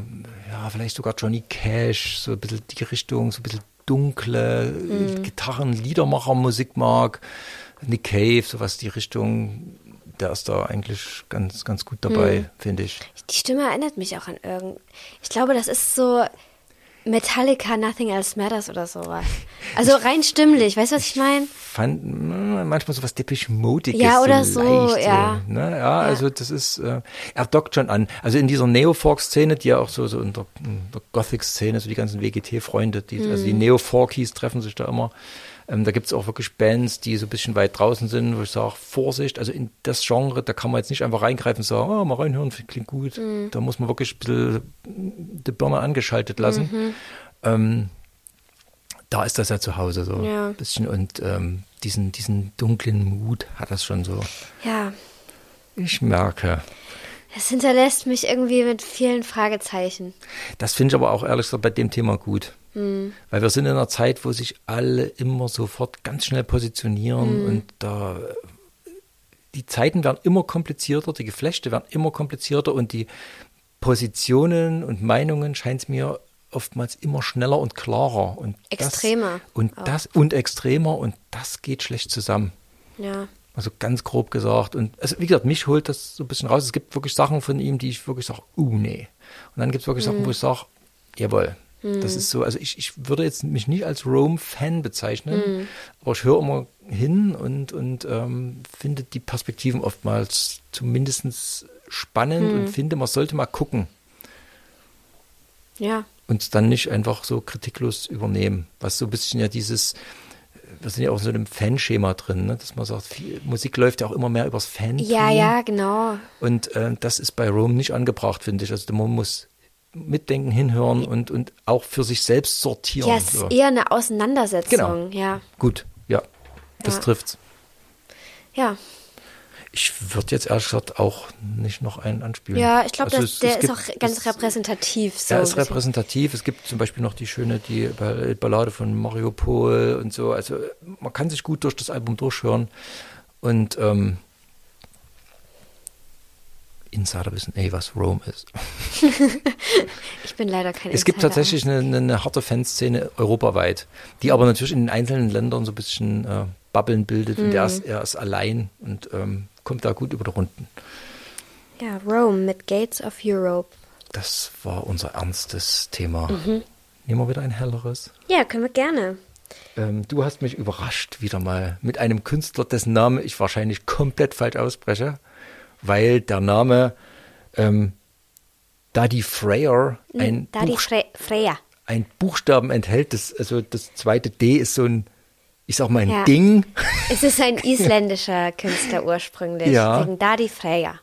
ja, vielleicht sogar Johnny Cash, so ein bisschen die Richtung, so ein bisschen dunkle Mhm. Gitarren, Liedermacher Musik mag, Nick Cave, sowas die Richtung, der ist da eigentlich ganz, ganz gut dabei, Mhm. finde ich. die Stimme erinnert mich auch an irgend. Ich glaube, das ist so Metallica, Nothing Else Matters oder sowas. Also rein stimmlich, weißt du, was ich meine? Fand manchmal so was deppich Modiges. Ja, oder so, leicht, ja. So, ne? ja, also das ist, äh, er dockt schon an. Also in dieser Neo-Folk-Szene, die ja auch so, so in der, der Gothic-Szene, so die ganzen WGT-Freunde, die, also Mhm. die Neo-Folkies treffen sich da immer. Ähm, da gibt es auch wirklich Bands, die so ein bisschen weit draußen sind, wo ich sage, Vorsicht, also in das Genre, da kann man jetzt nicht einfach reingreifen und sagen, oh, mal reinhören, klingt gut. Mhm. Da muss man wirklich ein bisschen die Birne angeschaltet lassen. Mhm. Ähm, da ist das ja zu Hause so Ja. ein bisschen und ähm, diesen, diesen dunklen Mut hat das schon so. Ja, Ich merke. es hinterlässt mich irgendwie mit vielen Fragezeichen. Das finde ich aber auch ehrlich gesagt bei dem Thema gut. Weil wir sind in einer Zeit, wo sich alle immer sofort ganz schnell positionieren und da die Zeiten werden immer komplizierter, die Geflechte werden immer komplizierter und die Positionen und Meinungen scheint es mir oftmals immer schneller und klarer und Extremer das, und auch. das und extremer und das geht schlecht zusammen. Ja. Also ganz grob gesagt. Und also wie gesagt, mich holt das so ein bisschen raus. Es gibt wirklich Sachen von ihm, die ich wirklich sage, uh, nee. Und dann gibt es wirklich Sachen, wo ich sage, jawohl. Das ist so, also ich, ich würde jetzt mich nicht als Rome-Fan bezeichnen, aber ich höre immer hin und, und ähm, finde die Perspektiven oftmals zumindest spannend und finde, man sollte mal gucken Ja. Und dann nicht einfach so kritiklos übernehmen. Was so ein bisschen ja dieses, wir sind ja auch in so einem Fanschema drin, ne? dass man sagt, viel, Musik läuft ja auch immer mehr übers Fan. Ja, ja, genau. Und äh, das ist bei Rome nicht angebracht, finde ich. Also man muss mitdenken, hinhören und, und auch für sich selbst sortieren. Ja, es so. ist eher eine Auseinandersetzung. Genau. Ja. Gut, ja, das Ja. trifft's. Ja. Ich würde jetzt ehrlich gesagt auch nicht noch einen anspielen. Ja, ich glaube, Also der es ist gibt- auch ganz es- repräsentativ. So Er ein ist repräsentativ. Es gibt zum Beispiel noch die schöne die Ball- Ballade von Mariupol und so. Also man kann sich gut durch das Album durchhören. Und ähm, Insider wissen, ey, was Rome ist. Ich bin leider kein Es gibt Insider. tatsächlich eine, eine, eine harte Fanszene europaweit, die aber natürlich in den einzelnen Ländern so ein bisschen äh, Bubbeln bildet. Und er Mhm. ist, er ist allein und ähm, kommt da gut über die Runden. Ja, Rome mit Gates of Europe. Das war unser ernstes Thema. Mhm. Nehmen wir wieder ein helleres. Ja, können wir gerne. Ähm, du hast mich überrascht wieder mal mit einem Künstler, dessen Name ich wahrscheinlich komplett falsch ausspreche, weil der Name ähm, Daddy Freyer ein, Daddy Buch, Fre Freya. ein Buchstaben enthält. Das, also das zweite D ist so ein, ich sag mal, ein Ja. Ding. Es ist ein isländischer Künstler ursprünglich. Ja. Wegen Daddy Freya.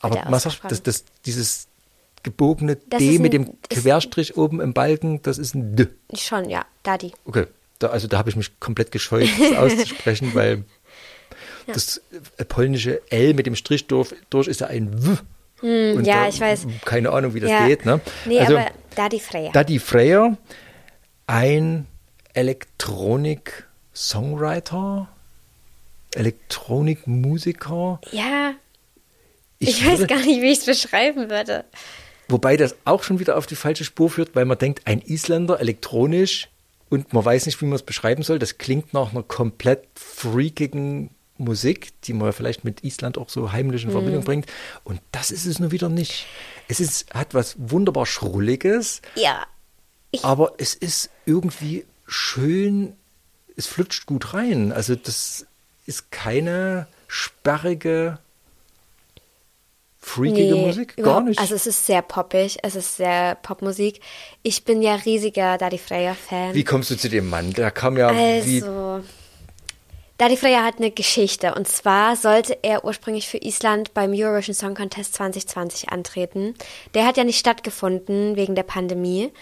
Aber er man sagt, das, das, dieses gebogene Das D ist ein- mit dem ist- Querstrich oben im Balken, das ist ein D. Schon, ja, Daddy. Okay, da, also da habe ich mich komplett gescheut, das auszusprechen, weil das äh, polnische L mit dem Strich durch, durch ist ja ein W. Hm, ja, da- ich weiß. Keine Ahnung, wie das ja. geht. Ne? Nee, also, aber Daddy Freya. Daddy Freyer, ein Elektronik-Songwriter, Elektronikmusiker. ja, ich, würde- weiß gar nicht, wie ich es beschreiben würde. Wobei das auch schon wieder auf die falsche Spur führt, weil man denkt, ein Isländer elektronisch und man weiß nicht, wie man es beschreiben soll. Das klingt nach einer komplett freakigen Musik, die man vielleicht mit Island auch so heimlich in Verbindung bringt. Und das ist es nur wieder nicht. Es ist, hat was wunderbar Schrulliges, Ja, aber es ist irgendwie schön, es flutscht gut rein. Also das ist keine sperrige, freakige Musik, gar nicht. Also es ist sehr poppig, es ist sehr Popmusik. Ich bin ja riesiger Daddy Freya-Fan. Wie kommst du zu dem Mann? Der kam ja wie Also, Daddy Freya hat eine Geschichte und zwar sollte er ursprünglich für Island beim Eurovision Song Contest 2020 antreten. Der hat ja nicht stattgefunden wegen der Pandemie.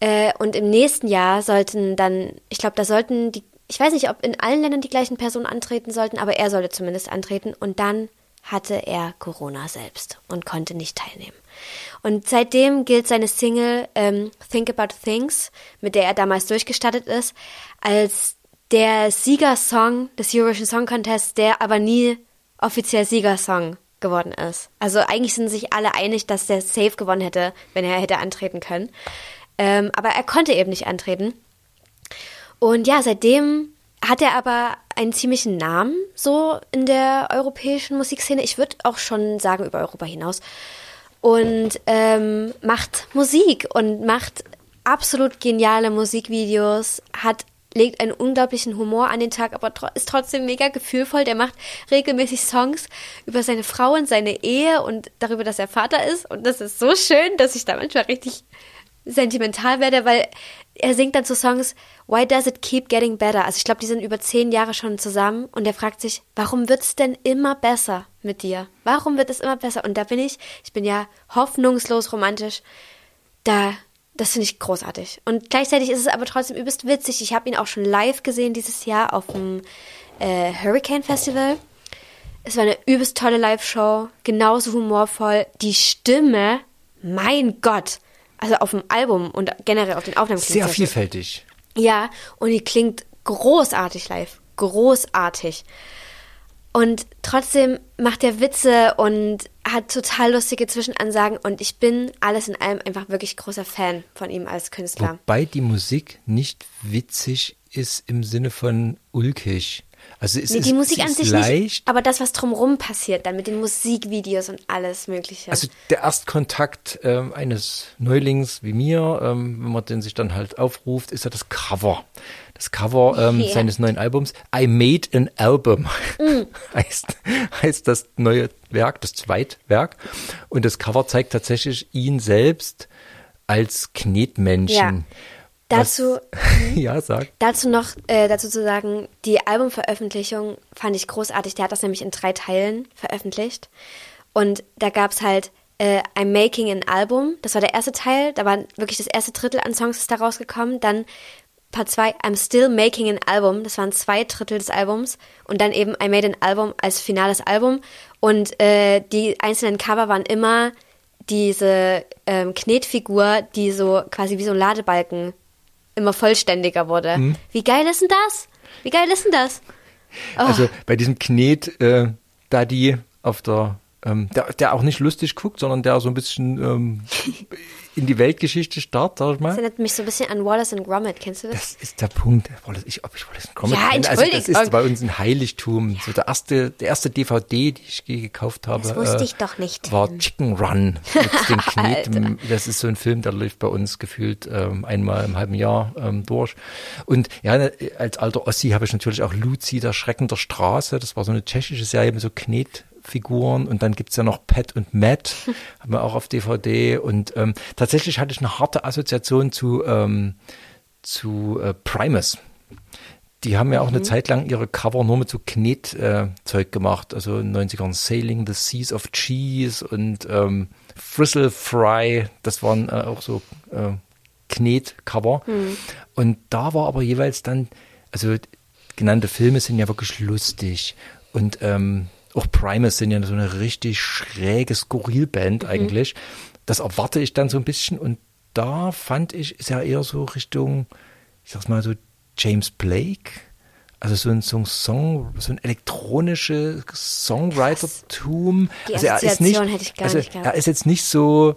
Äh, und im nächsten Jahr sollten dann, ich glaube, da sollten die, ich weiß nicht, ob in allen Ländern die gleichen Personen antreten sollten, aber er sollte zumindest antreten und dann hatte er Corona selbst und konnte nicht teilnehmen. Und seitdem gilt seine Single ähm, Think About Things, mit der er damals durchgestartet ist, als der Siegersong des Eurovision Song Contests, der aber nie offiziell Siegersong geworden ist. Also eigentlich sind sich alle einig, dass der safe gewonnen hätte, wenn er hätte antreten können. Ähm, aber er konnte eben nicht antreten. Und ja, seitdem hat er aber einen ziemlichen Namen so in der europäischen Musikszene. Ich würde auch schon sagen über Europa hinaus. Und ähm, macht Musik und macht absolut geniale Musikvideos, hat legt einen unglaublichen Humor an den Tag, aber ist trotzdem mega gefühlvoll. Der macht regelmäßig Songs über seine Frau und seine Ehe und darüber, dass er Vater ist. Und das ist so schön, dass ich da manchmal richtig sentimental werde, weil er singt dann so Songs, Why does it keep getting better? Also ich glaube, die sind über zehn Jahre schon zusammen und er fragt sich, warum wird es denn immer besser mit dir? Warum wird es immer besser? Und da bin ich, ich bin ja hoffnungslos romantisch, da das finde ich großartig. Und gleichzeitig ist es aber trotzdem übelst witzig. Ich habe ihn auch schon live gesehen dieses Jahr auf dem äh, Hurricane Festival. Es war eine übelst tolle Live-Show, genauso humorvoll. Die Stimme, mein Gott, also auf dem Album und generell auf den Aufnahmen klingt Sehr vielfältig. Ja, und die klingt großartig live. Großartig. Und trotzdem macht er Witze und hat total lustige Zwischenansagen und ich bin alles in allem einfach wirklich großer Fan von ihm als Künstler. Wobei die Musik nicht witzig ist im Sinne von ulkig. Also es Nee, ist, die Musik sie an ist sich leicht. nicht, aber das, was drumherum passiert, dann mit den Musikvideos und alles Mögliche. Also der Erstkontakt ähm, eines Neulings wie mir, ähm, wenn man den sich dann halt aufruft, ist ja das Cover. Das Cover ähm, Ja. seines neuen Albums. I Made an Album heißt, heißt das neue Werk, das Zweitwerk. Und das Cover zeigt tatsächlich ihn selbst als Knetmännchen. Dazu, Was, ja, sag. dazu noch äh, dazu zu sagen, die Albumveröffentlichung fand ich großartig. Der hat das nämlich in drei Teilen veröffentlicht. Und da gab's halt äh, I'm Making an Album. Das war der erste Teil. Da war wirklich das erste Drittel an Songs ist da rausgekommen. Dann Part 2, I'm Still Making an Album. Das waren zwei Drittel des Albums. Und dann eben I Made an Album als finales Album. Und äh, die einzelnen Cover waren immer diese ähm, Knetfigur, die so quasi wie so ein Ladebalken immer vollständiger wurde. Mhm. Wie geil ist denn das? Wie geil ist denn das? Oh, Also bei diesem Knet, äh, Daddy auf der, ähm, der, der auch nicht lustig guckt, sondern der so ein bisschen ähm, in die Weltgeschichte starrt, sag ich das mal. erinnert mich so ein bisschen an Wallace and Gromit. Kennst du das? Das ist der Punkt. Wallace, ich, ob ich Wallace Gromit Ja, kenne. Also das ist bei uns ein Heiligtum. So der erste, der erste DVD, die ich gekauft habe, Das wusste äh, ich doch nicht. war Chicken Run mit den Knet. das ist so ein Film, der läuft bei uns gefühlt ähm, einmal im halben Jahr ähm, durch. Und ja, ne, als alter Ossi habe ich natürlich auch Luzi, der Schrecken der Straße. Das war so eine tschechische Serie mit so Knetfiguren. Und dann gibt's ja noch Pat und Matt, haben wir auch auf DVD. Und ähm, tatsächlich hatte ich eine harte Assoziation zu, ähm, zu äh, Primus. Die haben ja auch eine Zeit lang ihre Cover nur mit so Knetzeug äh, gemacht. Also in den 90ern Sailing the Seas of Cheese und ähm, Frizzle Fry. Das waren äh, auch so äh, Knetcover. Und da war aber jeweils dann, also genannte Filme sind ja wirklich lustig. Und ähm, auch Primus sind ja so eine richtig schräge Skurrilband eigentlich. Das erwarte ich dann so ein bisschen. Und da fand ich, ist ja eher so Richtung, ich sag's mal so, James Blake. Also so ein, so ein Song, so ein elektronisches Songwritertum. Also er ist nicht, Assoziation hätte ich gar also er ist jetzt nicht so,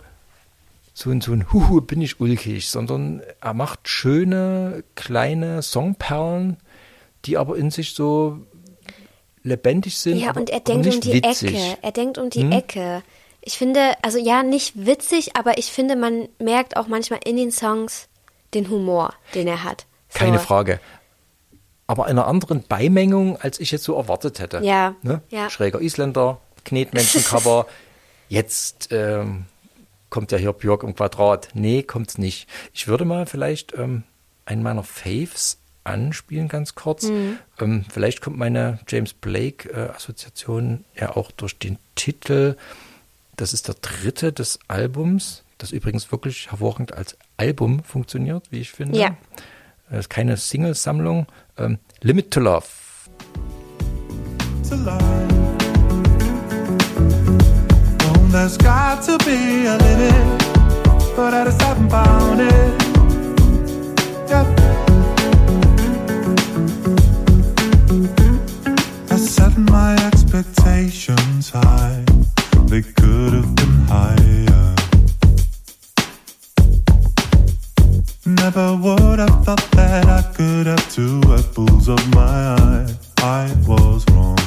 so ein, so ein Huhu, bin ich ulkig, sondern er macht schöne, kleine Songperlen, die aber in sich so lebendig sind. Ja, und er denkt um die witzig. Hm? Ecke. Er denkt um die Ecke. Ich finde, also ja, nicht witzig, aber ich finde, man merkt auch manchmal in den Songs den Humor, den er hat. So. Keine Frage. Aber in einer anderen Beimengung, als ich jetzt so erwartet hätte. Ja, Ne? ja. Schräger Isländer, Knetmenschencover. jetzt ähm, kommt ja hier Björk im Quadrat. Nee, kommt's nicht. Ich würde mal vielleicht ähm, einen meiner Faves anspielen, ganz kurz. Ähm, vielleicht kommt meine James Blake-Assoziation ja auch durch den Titel. Das ist der dritte des Albums, das übrigens wirklich hervorragend als Album funktioniert, wie ich finde. Ja. Das ist keine Single-Sammlung. Ähm, Limit to Love. to life. Oh, there's got to be a limit, but I just haven't found it. Yet. Expectations high, they could have been higher. Never would have thought that I could have two apples of my eye. I was wrong.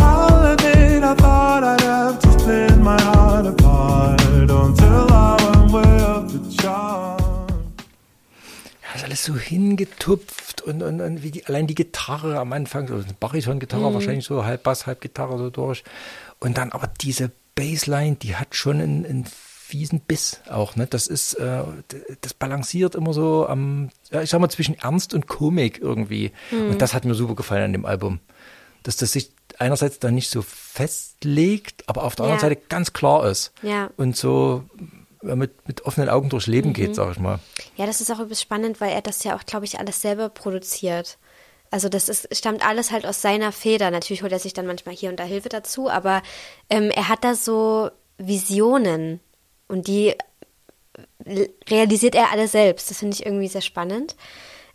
I'll admit I thought I'd have to split my heart apart until alles so hingetupft und, und, und wie die, allein die Gitarre am Anfang, so eine Bariton-Gitarre, wahrscheinlich so halb Bass, halb Gitarre so durch. Und dann aber diese Bassline, die hat schon einen, einen fiesen Biss auch. Ne? Das ist, äh, das balanciert immer so am, ja, ich sag mal, zwischen Ernst und Komik irgendwie. Und das hat mir super gefallen an dem Album. Dass das sich einerseits dann nicht so festlegt, aber auf der Ja. anderen Seite ganz klar ist. Ja. Und so mit, mit offenen Augen durchs Leben geht, sag ich mal. Ja, das ist auch übelst spannend, weil er das ja auch, glaube ich, alles selber produziert. Also das ist, stammt alles halt aus seiner Feder. Natürlich holt er sich dann manchmal hier und da Hilfe dazu, aber ähm, er hat da so Visionen und die realisiert er alle selbst. Das finde ich irgendwie sehr spannend.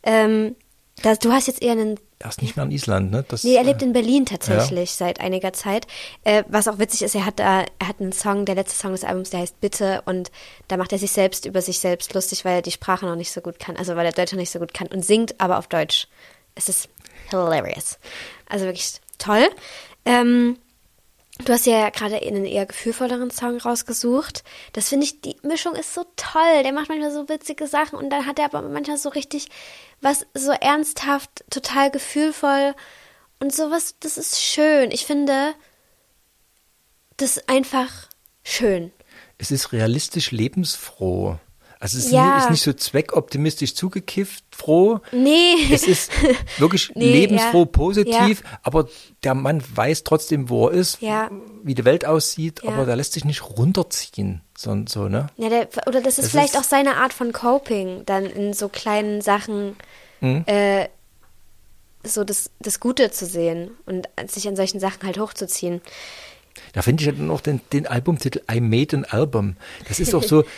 Ähm, das, du hast jetzt eher einen Er ist nicht mehr in Island, ne? Das, Nee, er lebt äh, in Berlin tatsächlich seit einiger Zeit. Äh, was auch witzig ist, er hat da, er hat einen Song, der letzte Song des Albums, der heißt Bitte und da macht er sich selbst über sich selbst lustig, weil er die Sprache noch nicht so gut kann, also weil er Deutsch noch nicht so gut kann und singt aber auf Deutsch. Es ist hilarious. Also wirklich toll. Ähm, Du hast ja gerade einen eher gefühlvolleren Song rausgesucht. Das finde ich, die Mischung ist so toll. Der macht manchmal so witzige Sachen und dann hat er aber manchmal so richtig was so ernsthaft, total gefühlvoll und sowas, das ist schön. Ich finde das einfach schön. es ist realistisch lebensfroh. Also es ist, Ja. nicht, ist nicht so zweckoptimistisch zugekifft froh. Nee. Es ist wirklich Nee, lebensfroh, ja. positiv, aber der Mann weiß trotzdem, wo er ist, Ja. wie die Welt aussieht, Ja. aber der lässt sich nicht runterziehen. So, so ne? Ja, der, oder das ist Es vielleicht ist- auch seine Art von Coping, dann in so kleinen Sachen Mhm. äh, so das, das Gute zu sehen und sich an solchen Sachen halt hochzuziehen. Da finde ich ja dann auch den, den Albumtitel I Made an Album. Das ist auch so.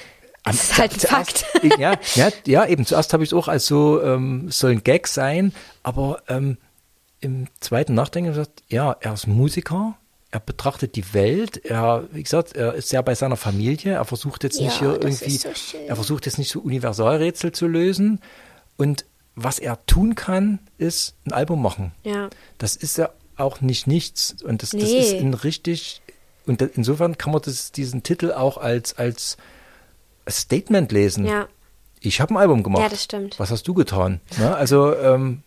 Das ist halt ein Fakt. Ja, ja, ja, eben. Zuerst habe ich es auch als so, ähm, soll ein Gag sein, aber ähm, im zweiten Nachdenken gesagt, ja, er ist Musiker, er betrachtet die Welt, er, wie gesagt, er ist sehr bei seiner Familie, er versucht jetzt nicht Ja, hier das irgendwie, so er versucht jetzt nicht so Universalrätsel zu lösen und was er tun kann, ist ein Album machen. Ja. Das ist ja auch nicht nichts. Und das, das Nee. ist ein richtig, und insofern kann man das, diesen Titel auch als, als Statement lesen. Ja. Ich habe ein Album gemacht. Ja, das stimmt. Was hast du getan? Ne? Also ähm,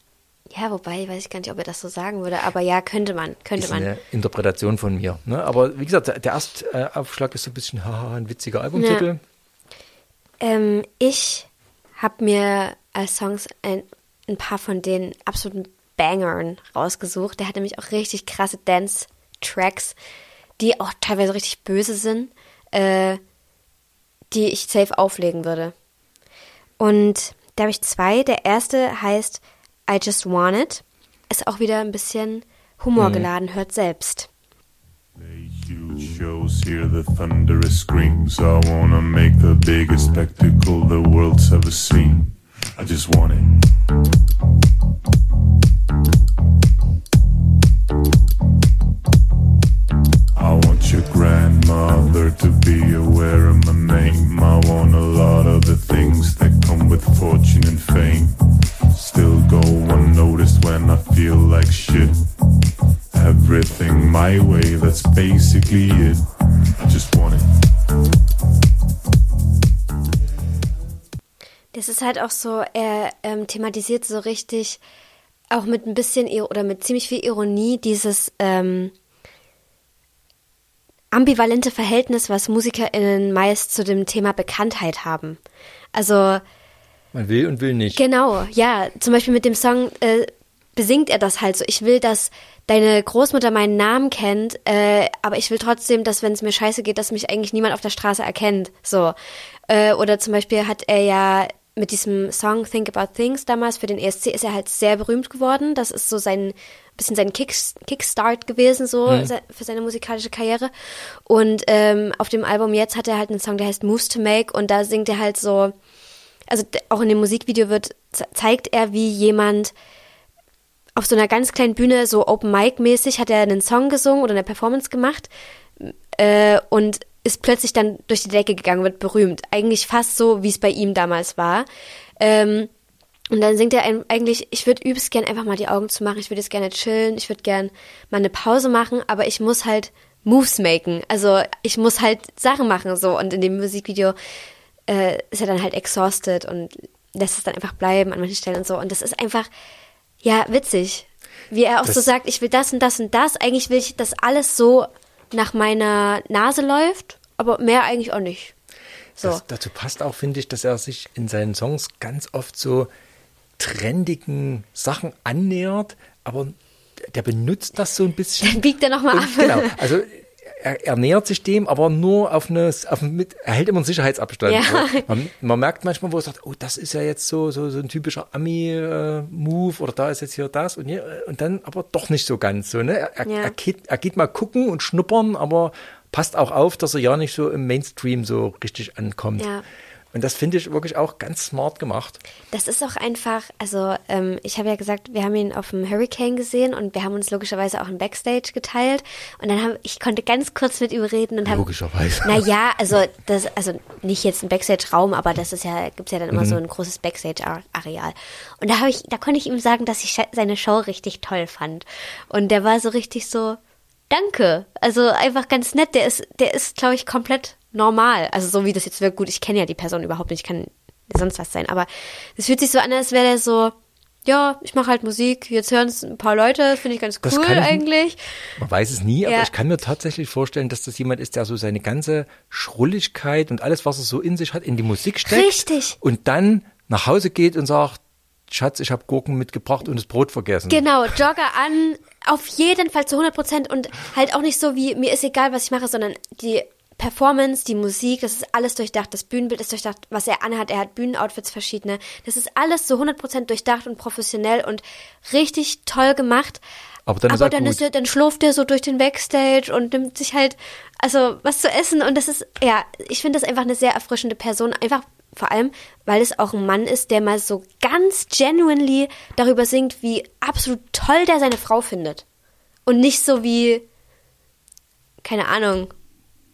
Ja, wobei, weiß ich gar nicht, ob er das so sagen würde, aber ja, könnte man, könnte ist man. eine Interpretation von mir. Ne? Aber wie gesagt, der der Erstaufschlag ist so ein bisschen haha, ein witziger Albumtitel. Ähm, ich habe mir als Songs ein, ein paar von den absoluten Bangern rausgesucht. Der hat nämlich auch richtig krasse Dance-Tracks, die auch teilweise richtig böse sind, äh, die ich safe auflegen würde. Und da habe ich zwei. Der erste heißt I Just Want It. Ist auch wieder ein bisschen humorgeladen, hört selbst. Huge shows, hear the thunderous screams. I wanna make the biggest spectacle the world's ever seen. I just want it. Grandmother to be aware of my name. I want a lot of the things that come with fortune and fame. Still go unnoticed when I feel like shit. Everything my way, that's basically it. I just want it. Das ist halt auch so, er ähm, thematisiert so richtig, auch mit ein bisschen oder mit ziemlich viel Ironie, dieses ähm, ambivalente Verhältnis, was MusikerInnen meist zu dem Thema Bekanntheit haben. Also Man will und will nicht. Genau, ja. Zum Beispiel mit dem Song äh, besingt er das halt so. Ich will, dass deine Großmutter meinen Namen kennt, äh, aber ich will trotzdem, dass wenn es mir scheiße geht, dass mich eigentlich niemand auf der Straße erkennt. So. Äh, oder zum Beispiel hat er ja mit diesem Song Think About Things damals für den ESC ist er halt sehr berühmt geworden. Das ist so sein bisschen sein Kick, Kickstart gewesen so se- für seine musikalische Karriere. Und ähm, auf dem Album jetzt hat er halt einen Song, der heißt Moves to Make und da singt er halt so also auch in dem Musikvideo wird ze- zeigt er, wie jemand auf so einer ganz kleinen Bühne, so Open Mic mäßig, hat er einen Song gesungen oder eine Performance gemacht äh, und ist plötzlich dann durch die Decke gegangen, wird berühmt. Eigentlich fast so, wie es bei ihm damals war. Ähm, und dann singt er eigentlich, ich würde übelst gern einfach mal die Augen zu machen, ich würde jetzt gerne chillen, ich würde gern mal eine Pause machen, aber ich muss halt Moves maken. Also ich muss halt Sachen machen so. Und in dem Musikvideo äh, ist er dann halt exhausted und lässt es dann einfach bleiben an manchen Stellen und so. Und das ist einfach, ja, witzig. Wie er auch Das- so sagt, ich will das und das und das. Eigentlich will ich, dass alles so nach meiner Nase läuft, aber mehr eigentlich auch nicht. So. Das, dazu passt auch, finde ich, dass er sich in seinen Songs ganz oft so trendigen Sachen annähert, aber der benutzt das so ein bisschen. Dann biegt er noch mal Und ab. Genau, also er, er nähert sich dem, aber nur auf eine, auf mit, er hält immer einen Sicherheitsabstand. Ja. Man, man merkt manchmal, wo er sagt, oh, das ist ja jetzt so, so, so ein typischer Ami-Move oder da ist jetzt hier das und hier, und dann aber doch nicht so ganz so, ne? Er, er, Ja. er, geht, er geht mal gucken und schnuppern, aber passt auch auf, dass er ja nicht so im Mainstream so richtig ankommt. Ja. Und das finde ich wirklich auch ganz smart gemacht. Das ist auch einfach, also ähm, ich habe ja gesagt, wir haben ihn auf dem Hurricane gesehen und wir haben uns logischerweise auch ein Backstage geteilt. Und dann haben, ich konnte ganz kurz mit ihm reden und habe, Logischerweise. naja, also das, also nicht jetzt ein Backstage-Raum, aber das ist ja, gibt's ja dann immer so ein großes Backstage-Areal. Und da habe ich, da konnte ich ihm sagen, dass ich seine Show richtig toll fand. Und der war so richtig so, danke, also einfach ganz nett, der ist, der ist, glaube ich, komplett normal, also so wie das jetzt wirkt, gut, ich kenne ja die Person überhaupt nicht, ich kann sonst was sein. Aber es fühlt sich so an, als wäre der so, ja, ich mache halt Musik, jetzt hören es ein paar Leute, finde ich ganz cool ich- eigentlich. Man weiß es nie, aber Ja. ich kann mir tatsächlich vorstellen, dass das jemand ist, der so seine ganze Schrulligkeit und alles, was er so in sich hat, in die Musik steckt. Richtig. Und dann nach Hause geht und sagt, Schatz, ich habe Gurken mitgebracht und das Brot vergessen. Genau, Jogger an, auf jeden Fall zu 100 Prozent und halt auch nicht so wie, mir ist egal, was ich mache, sondern die Performance, die Musik, das ist alles durchdacht, das Bühnenbild ist durchdacht, was er anhat, er hat Bühnenoutfits verschiedene, das ist alles so 100 Prozent durchdacht und professionell und richtig toll gemacht. Aber dann ist Aber er dann, ist er, dann schlurft er so durch den Backstage und nimmt sich halt, also was zu essen. Und das ist, ja, ich finde das einfach eine sehr erfrischende Person, einfach vor allem, weil es auch ein Mann ist, der mal so ganz genuinely darüber singt, wie absolut toll der seine Frau findet. Und nicht so wie, keine Ahnung,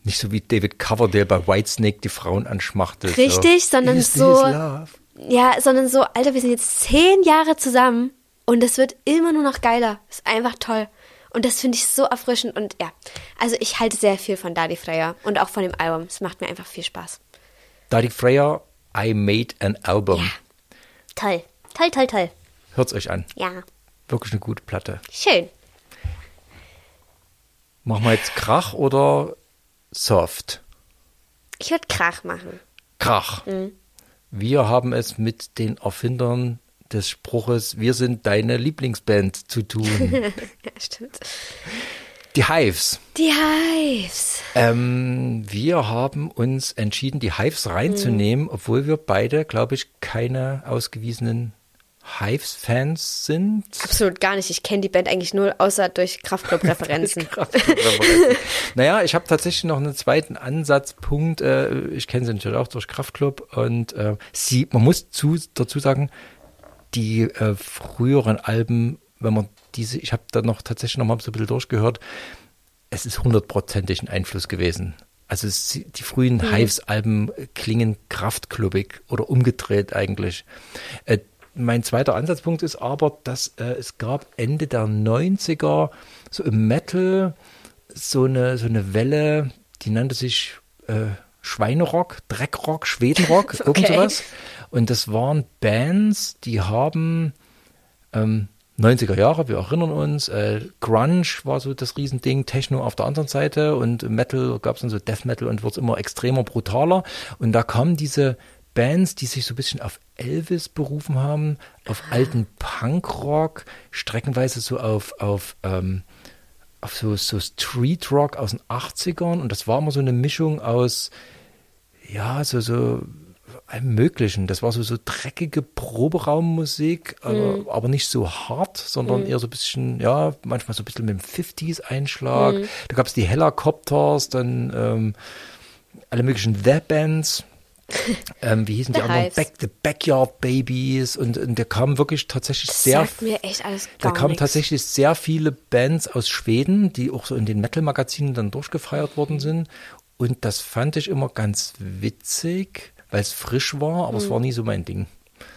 Nicht so wie David Coverdale bei Whitesnake die Frauen anschmachtet. Richtig, so. sondern Is so- ja, sondern so, Alter, wir sind jetzt zehn Jahre zusammen und es wird immer nur noch geiler. Ist einfach toll. Und das finde ich so erfrischend und ja, also ich halte sehr viel von Daddy Freya und auch von dem Album. Es macht mir einfach viel Spaß. Daddy Freya, I made an album. Ja. Toll, toll, toll, toll. Hört's euch an. Ja, Wirklich eine gute Platte. schön. Machen wir jetzt Krach oder Soft? Ich würde Krach machen. Krach. Mhm. Wir haben es mit den Erfindern des Spruches Wir sind deine Lieblingsband zu tun. ja, stimmt. die Hives. Die Hives. Ähm, wir haben uns entschieden, die Hives reinzunehmen, obwohl wir beide, glaube ich, keine ausgewiesenen Hives-Fans sind. Absolut gar nicht. Ich kenne die Band eigentlich nur außer durch Kraftclub-Referenzen. naja, ich habe tatsächlich noch einen zweiten Ansatzpunkt. Äh, ich kenne sie natürlich auch durch Kraftclub und äh, sie, man muss zu, dazu sagen, die äh, früheren Alben, wenn man diese, ich habe da noch tatsächlich noch mal so ein bisschen durchgehört, es ist hundertprozentig ein Einfluss gewesen. Also es, die frühen Hives-Alben klingen kraftklubig oder umgedreht eigentlich. Äh, mein zweiter Ansatzpunkt ist aber, dass äh, es gab Ende der 90er so im Metal so eine, so eine Welle, die nannte sich äh, Schweinerock, Dreckrock, Schwedenrock, irgend Okay. sowas. Und das waren Bands, die haben ähm, 90er Jahre, wir erinnern uns, äh, Grunge war so das Riesending, Techno auf der anderen Seite und Metal gab es dann so Death Metal und wurde immer extremer, brutaler. Und da kamen diese Bands, die sich so ein bisschen auf Elvis berufen haben, auf alten Punkrock, streckenweise so auf, auf, ähm, auf so, so Street Rock aus den 80ern. Und das war immer so eine Mischung aus, ja, so, so allem Möglichen. Das war so, so dreckige Proberaummusik, aber, aber nicht so hart, sondern eher so ein bisschen, ja, manchmal so ein bisschen mit dem 50s-Einschlag. Da gab es die Helicopters, dann ähm, alle möglichen The-Bands. Ähm, wie hießen die anderen? Back, the Backyard Babies und, und da kamen wirklich tatsächlich Das sehr sagt mir echt alles da gar kamen nichts. tatsächlich sehr viele Bands aus Schweden, die auch so in den Metal-Magazinen dann durchgefeiert worden sind. Und das fand ich immer ganz witzig, weil es frisch war, aber es war nie so mein Ding.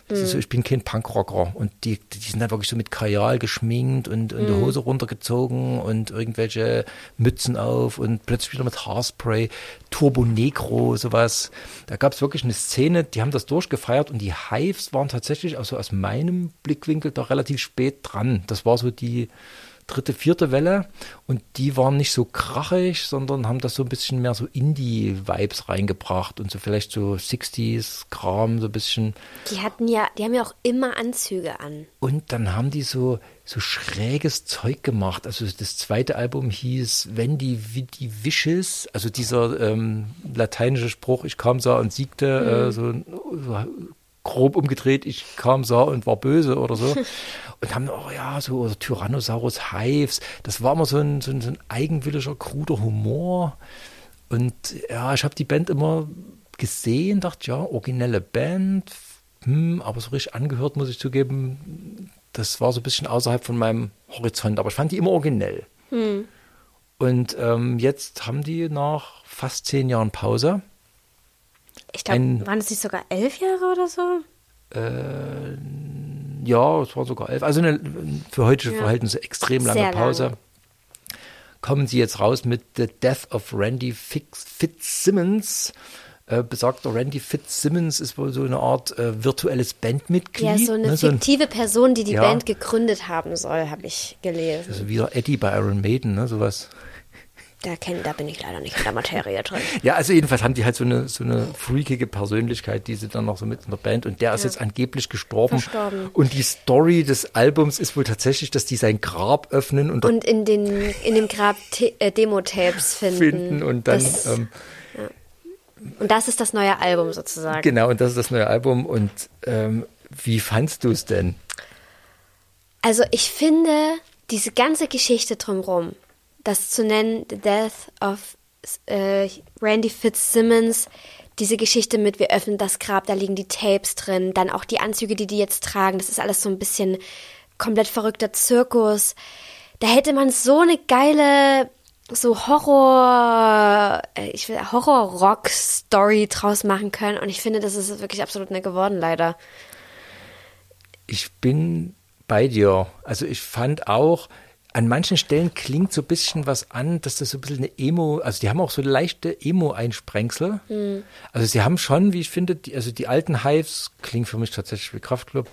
Ist so, ich bin kein Punkrocker und die, die sind dann wirklich so mit Kajal geschminkt und, und die Hose runtergezogen und irgendwelche Mützen auf und plötzlich wieder mit Haarspray, Turbo Negro, sowas. Da gab es wirklich eine Szene, die haben das durchgefeiert und die Hives waren tatsächlich also aus meinem Blickwinkel da relativ spät dran. Das war so die dritte, vierte Welle und die waren nicht so krachig, sondern haben das so ein bisschen mehr so Indie-Vibes reingebracht und so vielleicht so 60s-Kram, so ein bisschen. Die hatten ja, die haben ja auch immer Anzüge an. Und dann haben die so, so schräges Zeug gemacht. Also das zweite Album hieß Wenn die, wie die Wishes, also dieser ähm, lateinische Spruch, ich kam, sah und siegte, äh, so, so grob umgedreht, ich kam, sah und war böse oder so. Und haben, oh ja, so Tyrannosaurus Hives. Das war immer so ein, so ein, so ein eigenwilliger, kruder Humor. Und ja, ich habe die Band immer gesehen, dachte, ja, originelle Band, hm, aber so richtig angehört, muss ich zugeben, das war so ein bisschen außerhalb von meinem Horizont. Aber ich fand die immer originell. Und ähm, jetzt haben die nach fast zehn Jahren Pause Ich glaube, waren es nicht sogar elf Jahre oder so? Ja, es war sogar elf. Also eine, für heutige Ja. Verhältnisse extrem lange Sehr Pause. lange. Kommen sie jetzt raus mit The Death of Randy Fitz, Fitzsimmons. Äh, besagter Randy Fitzsimmons ist wohl so eine Art äh, virtuelles Bandmitglied. Ja, so eine ne, so ein, fiktive Person, die die Ja. Band gegründet haben soll, habe ich gelesen. also wieder Eddie bei Iron Maiden, ne, sowas. Da, kenn, da bin ich leider nicht in der Materie drin. Ja, also jedenfalls haben die halt so eine, so eine freakige Persönlichkeit, die sie dann noch so mit in der Band und der ist jetzt angeblich gestorben. Verstorben. Und die Story des Albums ist wohl tatsächlich, dass die sein Grab öffnen und, Und in, den, in dem Grab äh, Demo-Tapes finden. finden und dann, Das, ähm, und das ist das neue Album sozusagen. genau, und das ist das neue Album und ähm, wie fandst du es denn? Also ich finde, diese ganze Geschichte drumherum, das zu nennen, The Death of äh, Randy Fitzsimmons, diese Geschichte mit, wir öffnen das Grab, da liegen die Tapes drin, dann auch die Anzüge, die die jetzt tragen, das ist alles so ein bisschen komplett verrückter Zirkus. Da hätte man so eine geile, so Horror, äh, ich will Horror-Rock-Story draus machen können und ich finde, das ist wirklich absolut nicht geworden, leider. Ich bin bei dir. Also ich fand auch, an manchen Stellen klingt so ein bisschen was an, dass das so ein bisschen eine Emo, also die haben auch so leichte Emo-Einsprengsel. Also sie haben schon, wie ich finde, die, also die alten Hives klingen für mich tatsächlich wie Kraftclub.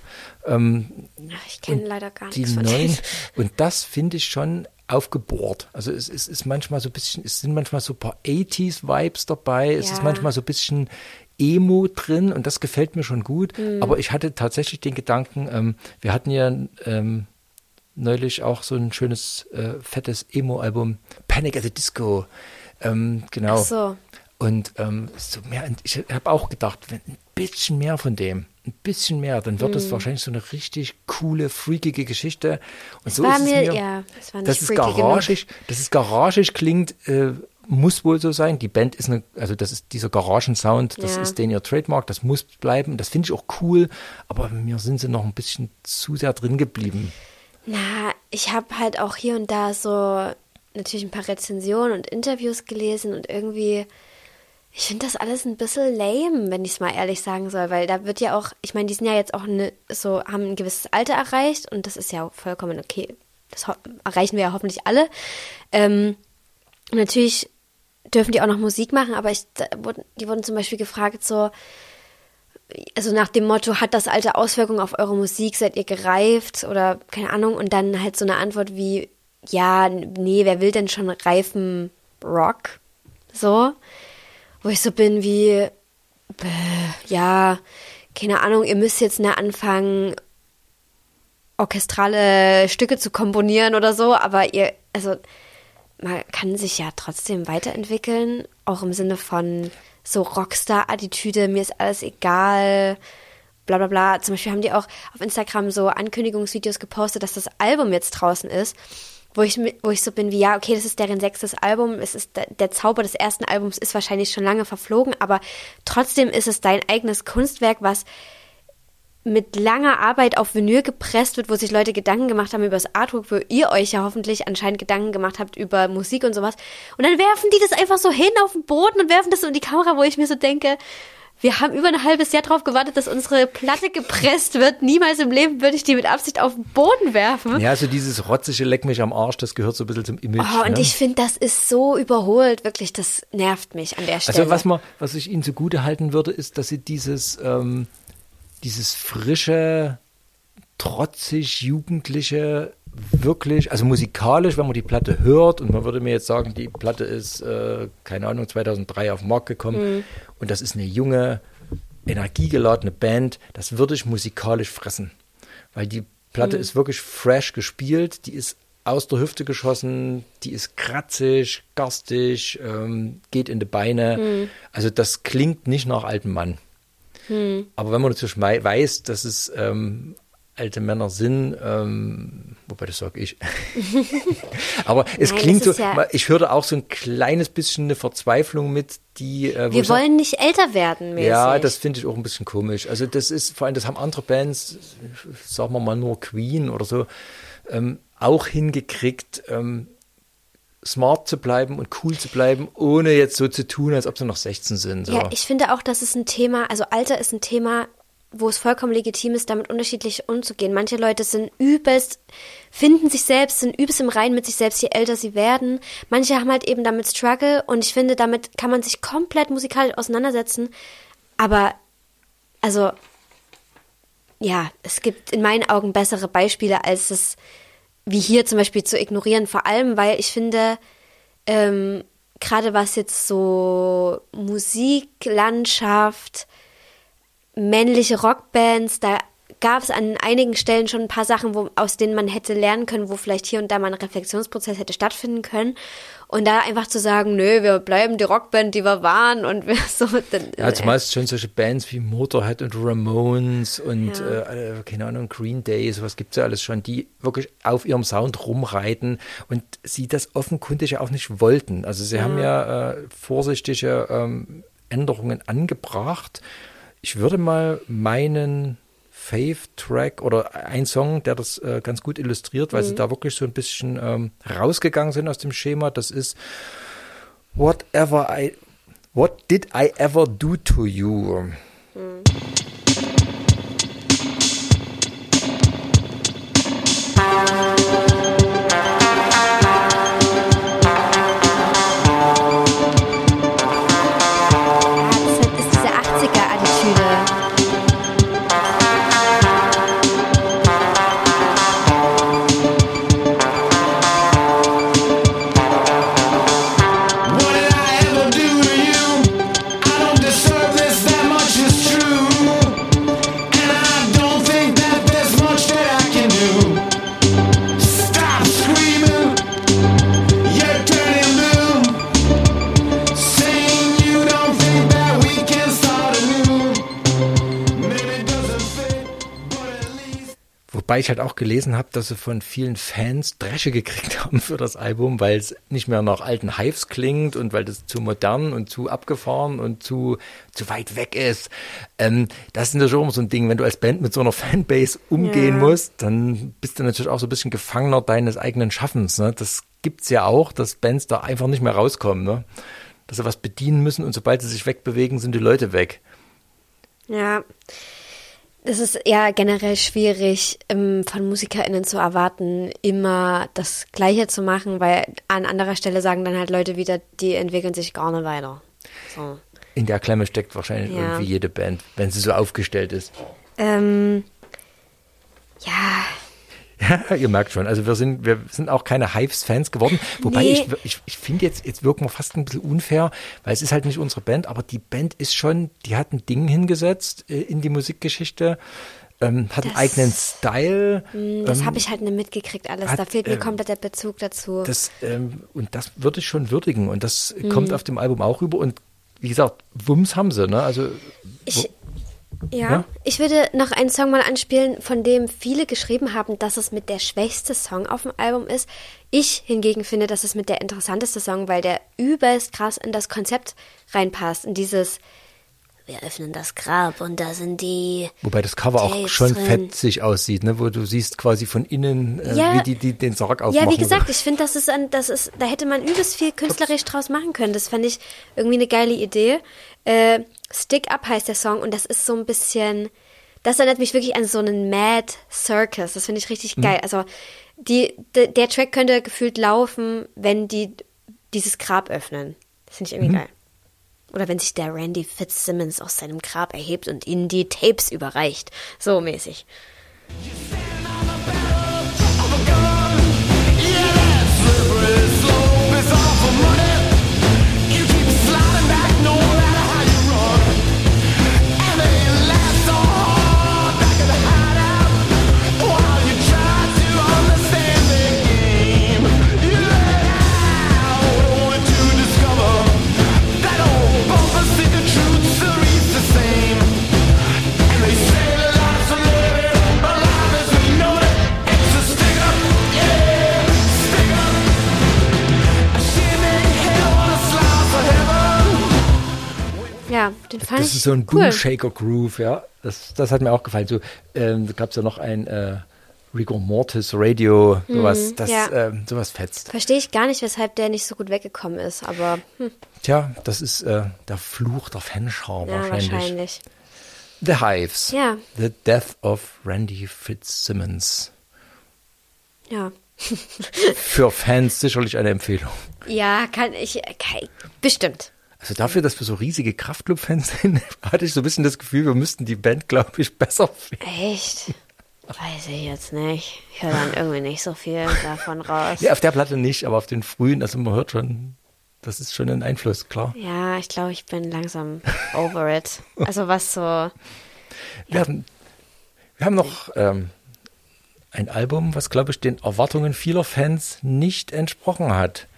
Ähm, Ich kenne leider gar die nichts von neuen. Und das finde ich schon aufgebohrt. Also es, es ist manchmal so ein bisschen, es sind manchmal so ein paar 80s-Vibes dabei, es ist manchmal so ein bisschen Emo drin und das gefällt mir schon gut. Mhm. Aber ich hatte tatsächlich den Gedanken, ähm, wir hatten ja ähm, neulich auch so ein schönes, äh, fettes Emo-Album, Panic at the Disco. Ähm, genau. Ach so. Und ähm, so mehr, ich habe auch gedacht, wenn ein bisschen mehr von dem, ein bisschen mehr, dann wird es wahrscheinlich so eine richtig coole, freakige Geschichte. Und so war ist es mir- mir, ja, es war nicht dass es freaky genug. garagig, dass es garagig klingt, äh, muss wohl so sein. Die Band ist eine, also das ist dieser Garagensound, das Ja. ist den ihr Trademark, das muss bleiben. Das finde ich auch cool, aber mir sind sie noch ein bisschen zu sehr drin geblieben. Na, ich habe halt auch hier und da so natürlich ein paar Rezensionen und Interviews gelesen und irgendwie, ich finde das alles ein bisschen lame, wenn ich es mal ehrlich sagen soll, weil da wird ja auch, ich meine, die sind ja jetzt auch ne, so, haben ein gewisses Alter erreicht und das ist ja vollkommen okay. Das erreichen wir ja hoffentlich alle. Ähm, natürlich dürfen die auch noch Musik machen, aber ich, da die wurden zum Beispiel gefragt, so, also nach dem Motto, hat das Alter Auswirkungen auf eure Musik, seid ihr gereift? Oder keine Ahnung. Und dann halt so eine Antwort wie, ja, nee, wer will denn schon reifen Rock? So, wo ich so bin wie, ja, keine Ahnung, ihr müsst jetzt ne anfangen, orchestrale Stücke zu komponieren oder so, aber ihr, also man kann sich ja trotzdem weiterentwickeln, auch im Sinne von so Rockstar-Attitüde, mir ist alles egal, bla bla bla. Zum Beispiel haben die auch auf Instagram so Ankündigungsvideos gepostet, dass das Album jetzt draußen ist, wo ich, wo ich so bin wie, ja, okay, das ist deren sechstes Album, es ist der, der Zauber des ersten Albums ist wahrscheinlich schon lange verflogen, aber trotzdem ist es dein eigenes Kunstwerk, was mit langer Arbeit auf Vinyl gepresst wird, wo sich Leute Gedanken gemacht haben über das Artwork, wo ihr euch ja hoffentlich anscheinend Gedanken gemacht habt über Musik und sowas. Und dann werfen die das einfach so hin auf den Boden und werfen das so in die Kamera, wo ich mir so denke, wir haben über ein halbes Jahr drauf gewartet, dass unsere Platte gepresst wird. Niemals im Leben würde ich die mit Absicht auf den Boden werfen. Ja, so dieses rotzige Leck mich am Arsch, das gehört so ein bisschen zum Image. Oh, und ne? ich finde, das ist so überholt, wirklich, das nervt mich an der Stelle. Also was man, was ich ihnen zugute halten würde, ist, dass sie dieses, ähm, dieses frische, trotzig, jugendliche, wirklich, also musikalisch, wenn man die Platte hört und man würde mir jetzt sagen, die Platte ist, äh, keine Ahnung, 2003 auf den Markt gekommen Mhm. und das ist eine junge, energiegeladene Band, das würde ich musikalisch fressen, weil die Platte Mhm. ist wirklich fresh gespielt, die ist aus der Hüfte geschossen, die ist kratzig, garstig, ähm, geht in die Beine. Mhm. Also das klingt nicht nach altem Mann. Aber wenn man natürlich weiß, dass es ähm, alte Männer sind, ähm, wobei das sage ich. Aber es Nein, klingt so, ja- ich höre da auch so ein kleines bisschen eine Verzweiflung mit, die. Äh, wir ich sag- wollen nicht älter werden, mäßig. ja, das finde ich auch ein bisschen komisch. Also das ist, vor allem, das haben andere Bands, sagen wir mal nur Queen oder so, ähm, auch hingekriegt, ähm, smart zu bleiben und cool zu bleiben, ohne jetzt so zu tun, als ob sie noch 16 sind. So. Ja, ich finde auch, das ist ein Thema, also Alter ist ein Thema, wo es vollkommen legitim ist, damit unterschiedlich umzugehen. Manche Leute sind übelst, finden sich selbst, sind übelst im Reinen mit sich selbst, je älter sie werden. Manche haben halt eben damit Struggle und ich finde, damit kann man sich komplett musikalisch auseinandersetzen. Aber, also, ja, es gibt in meinen Augen bessere Beispiele, als es wie hier zum Beispiel zu ignorieren. Vor allem, weil ich finde, ähm, gerade was jetzt so Musiklandschaft, männliche Rockbands, da gab es an einigen Stellen schon ein paar Sachen, wo, aus denen man hätte lernen können, wo vielleicht hier und da mal ein Reflexionsprozess hätte stattfinden können. Und da einfach zu sagen, nö, wir bleiben die Rockband, die wir waren und wir so. Dann, Ja, zumeist schon solche Bands wie Motorhead und Ramones und äh, äh, keine Ahnung, Green Day, sowas gibt es ja alles schon, die wirklich auf ihrem Sound rumreiten und sie das offenkundig ja auch nicht wollten. Also sie haben ja äh, vorsichtige ähm, Änderungen angebracht. Ich würde mal meinen Fave-Track oder ein Song, der das äh, ganz gut illustriert, weil sie da wirklich so ein bisschen ähm, rausgegangen sind aus dem Schema. Das ist Whatever I What did I ever do to you? Ja, Wobei ich halt auch gelesen habe, dass sie von vielen Fans Dresche gekriegt haben für das Album, weil es nicht mehr nach alten Hives klingt und weil das zu modern und zu abgefahren und zu, zu weit weg ist. Ähm, das ist natürlich auch immer so ein Ding, wenn du als Band mit so einer Fanbase umgehen Ja. musst, dann bist du natürlich auch so ein bisschen Gefangener deines eigenen Schaffens. Ne? Das gibt's ja auch, dass Bands da einfach nicht mehr rauskommen. Ne? Dass sie was bedienen müssen und sobald sie sich wegbewegen, sind die Leute weg. Ja. Das ist ja generell schwierig, ähm, von MusikerInnen zu erwarten, immer das Gleiche zu machen, weil an anderer Stelle sagen dann halt Leute wieder, die entwickeln sich gar nicht weiter. So. In der Klemme steckt wahrscheinlich Ja. irgendwie jede Band, wenn sie so aufgestellt ist. Ähm, ja, Ja, ihr merkt schon. Also wir sind, wir sind auch keine Hives-Fans geworden. Wobei Nee. ich, ich, ich finde jetzt, jetzt wirken wir fast ein bisschen unfair, weil es ist halt nicht unsere Band, aber die Band ist schon, die hat ein Ding hingesetzt äh, in die Musikgeschichte, ähm, hat einen Das- eigenen Style. Das ähm, habe ich halt nicht mitgekriegt alles. hat, da fehlt mir ähm, komplett der Bezug dazu. Das, ähm, und das würde ich schon würdigen. Und das Mhm. kommt auf dem Album auch rüber. Und wie gesagt, Wumms haben sie, ne? Also Ich, ja, Ja? ich würde noch einen Song mal anspielen, von dem viele geschrieben haben, dass es mit der schwächste Song auf dem Album ist. Ich hingegen finde, dass es mit der interessanteste Song, weil der übelst krass in das Konzept reinpasst, in dieses wir öffnen das Grab und da sind die Wobei das Cover auch Tapes schon drin. fetzig aussieht, ne? wo du siehst quasi von innen, äh, Ja. wie die, die den Sarg aufmachen. Ja, wie gesagt, ich finde, das ist ein, das ist, da hätte man übelst viel künstlerisch draus machen können. Das fand ich irgendwie eine geile Idee. Äh, Stick Up heißt der Song und das ist so ein bisschen, das erinnert mich wirklich an so einen Mad Circus. Das finde ich richtig geil. Also die, de, der Track könnte gefühlt laufen, wenn die dieses Grab öffnen. Das finde ich irgendwie geil. Oder wenn sich der Randy Fitzsimmons aus seinem Grab erhebt und ihnen die Tapes überreicht. So mäßig. Ja, den fand Das ich ist so ein cool. Boom Shaker Groove, ja. Das, das hat mir auch gefallen. So, ähm, da gab es ja noch ein äh, Rigor Mortis Radio, sowas, das, Mhm, ja. ähm, sowas fetzt. Verstehe ich gar nicht, weshalb der nicht so gut weggekommen ist, aber hm, Tja, das ist äh, der Fluch der Fanschar ja, wahrscheinlich. wahrscheinlich. The Hives. Ja. The Death of Randy Fitzsimmons. Ja. Für Fans sicherlich eine Empfehlung. Ja, kann ich, kann, bestimmt. Also dafür, dass wir so riesige Kraftclub-Fans sind, hatte ich so ein bisschen das Gefühl, wir müssten die Band, glaube ich, besser finden. Echt? Weiß ich jetzt nicht. Ich höre dann irgendwie nicht so viel davon raus. Nee, auf der Platte nicht, aber auf den frühen, also man hört schon, das ist schon ein Einfluss, klar. Ja, ich glaube, ich bin langsam over it. Also was so, Wir, haben, wir haben noch ähm, ein Album, was, glaube ich, den Erwartungen vieler Fans nicht entsprochen hat.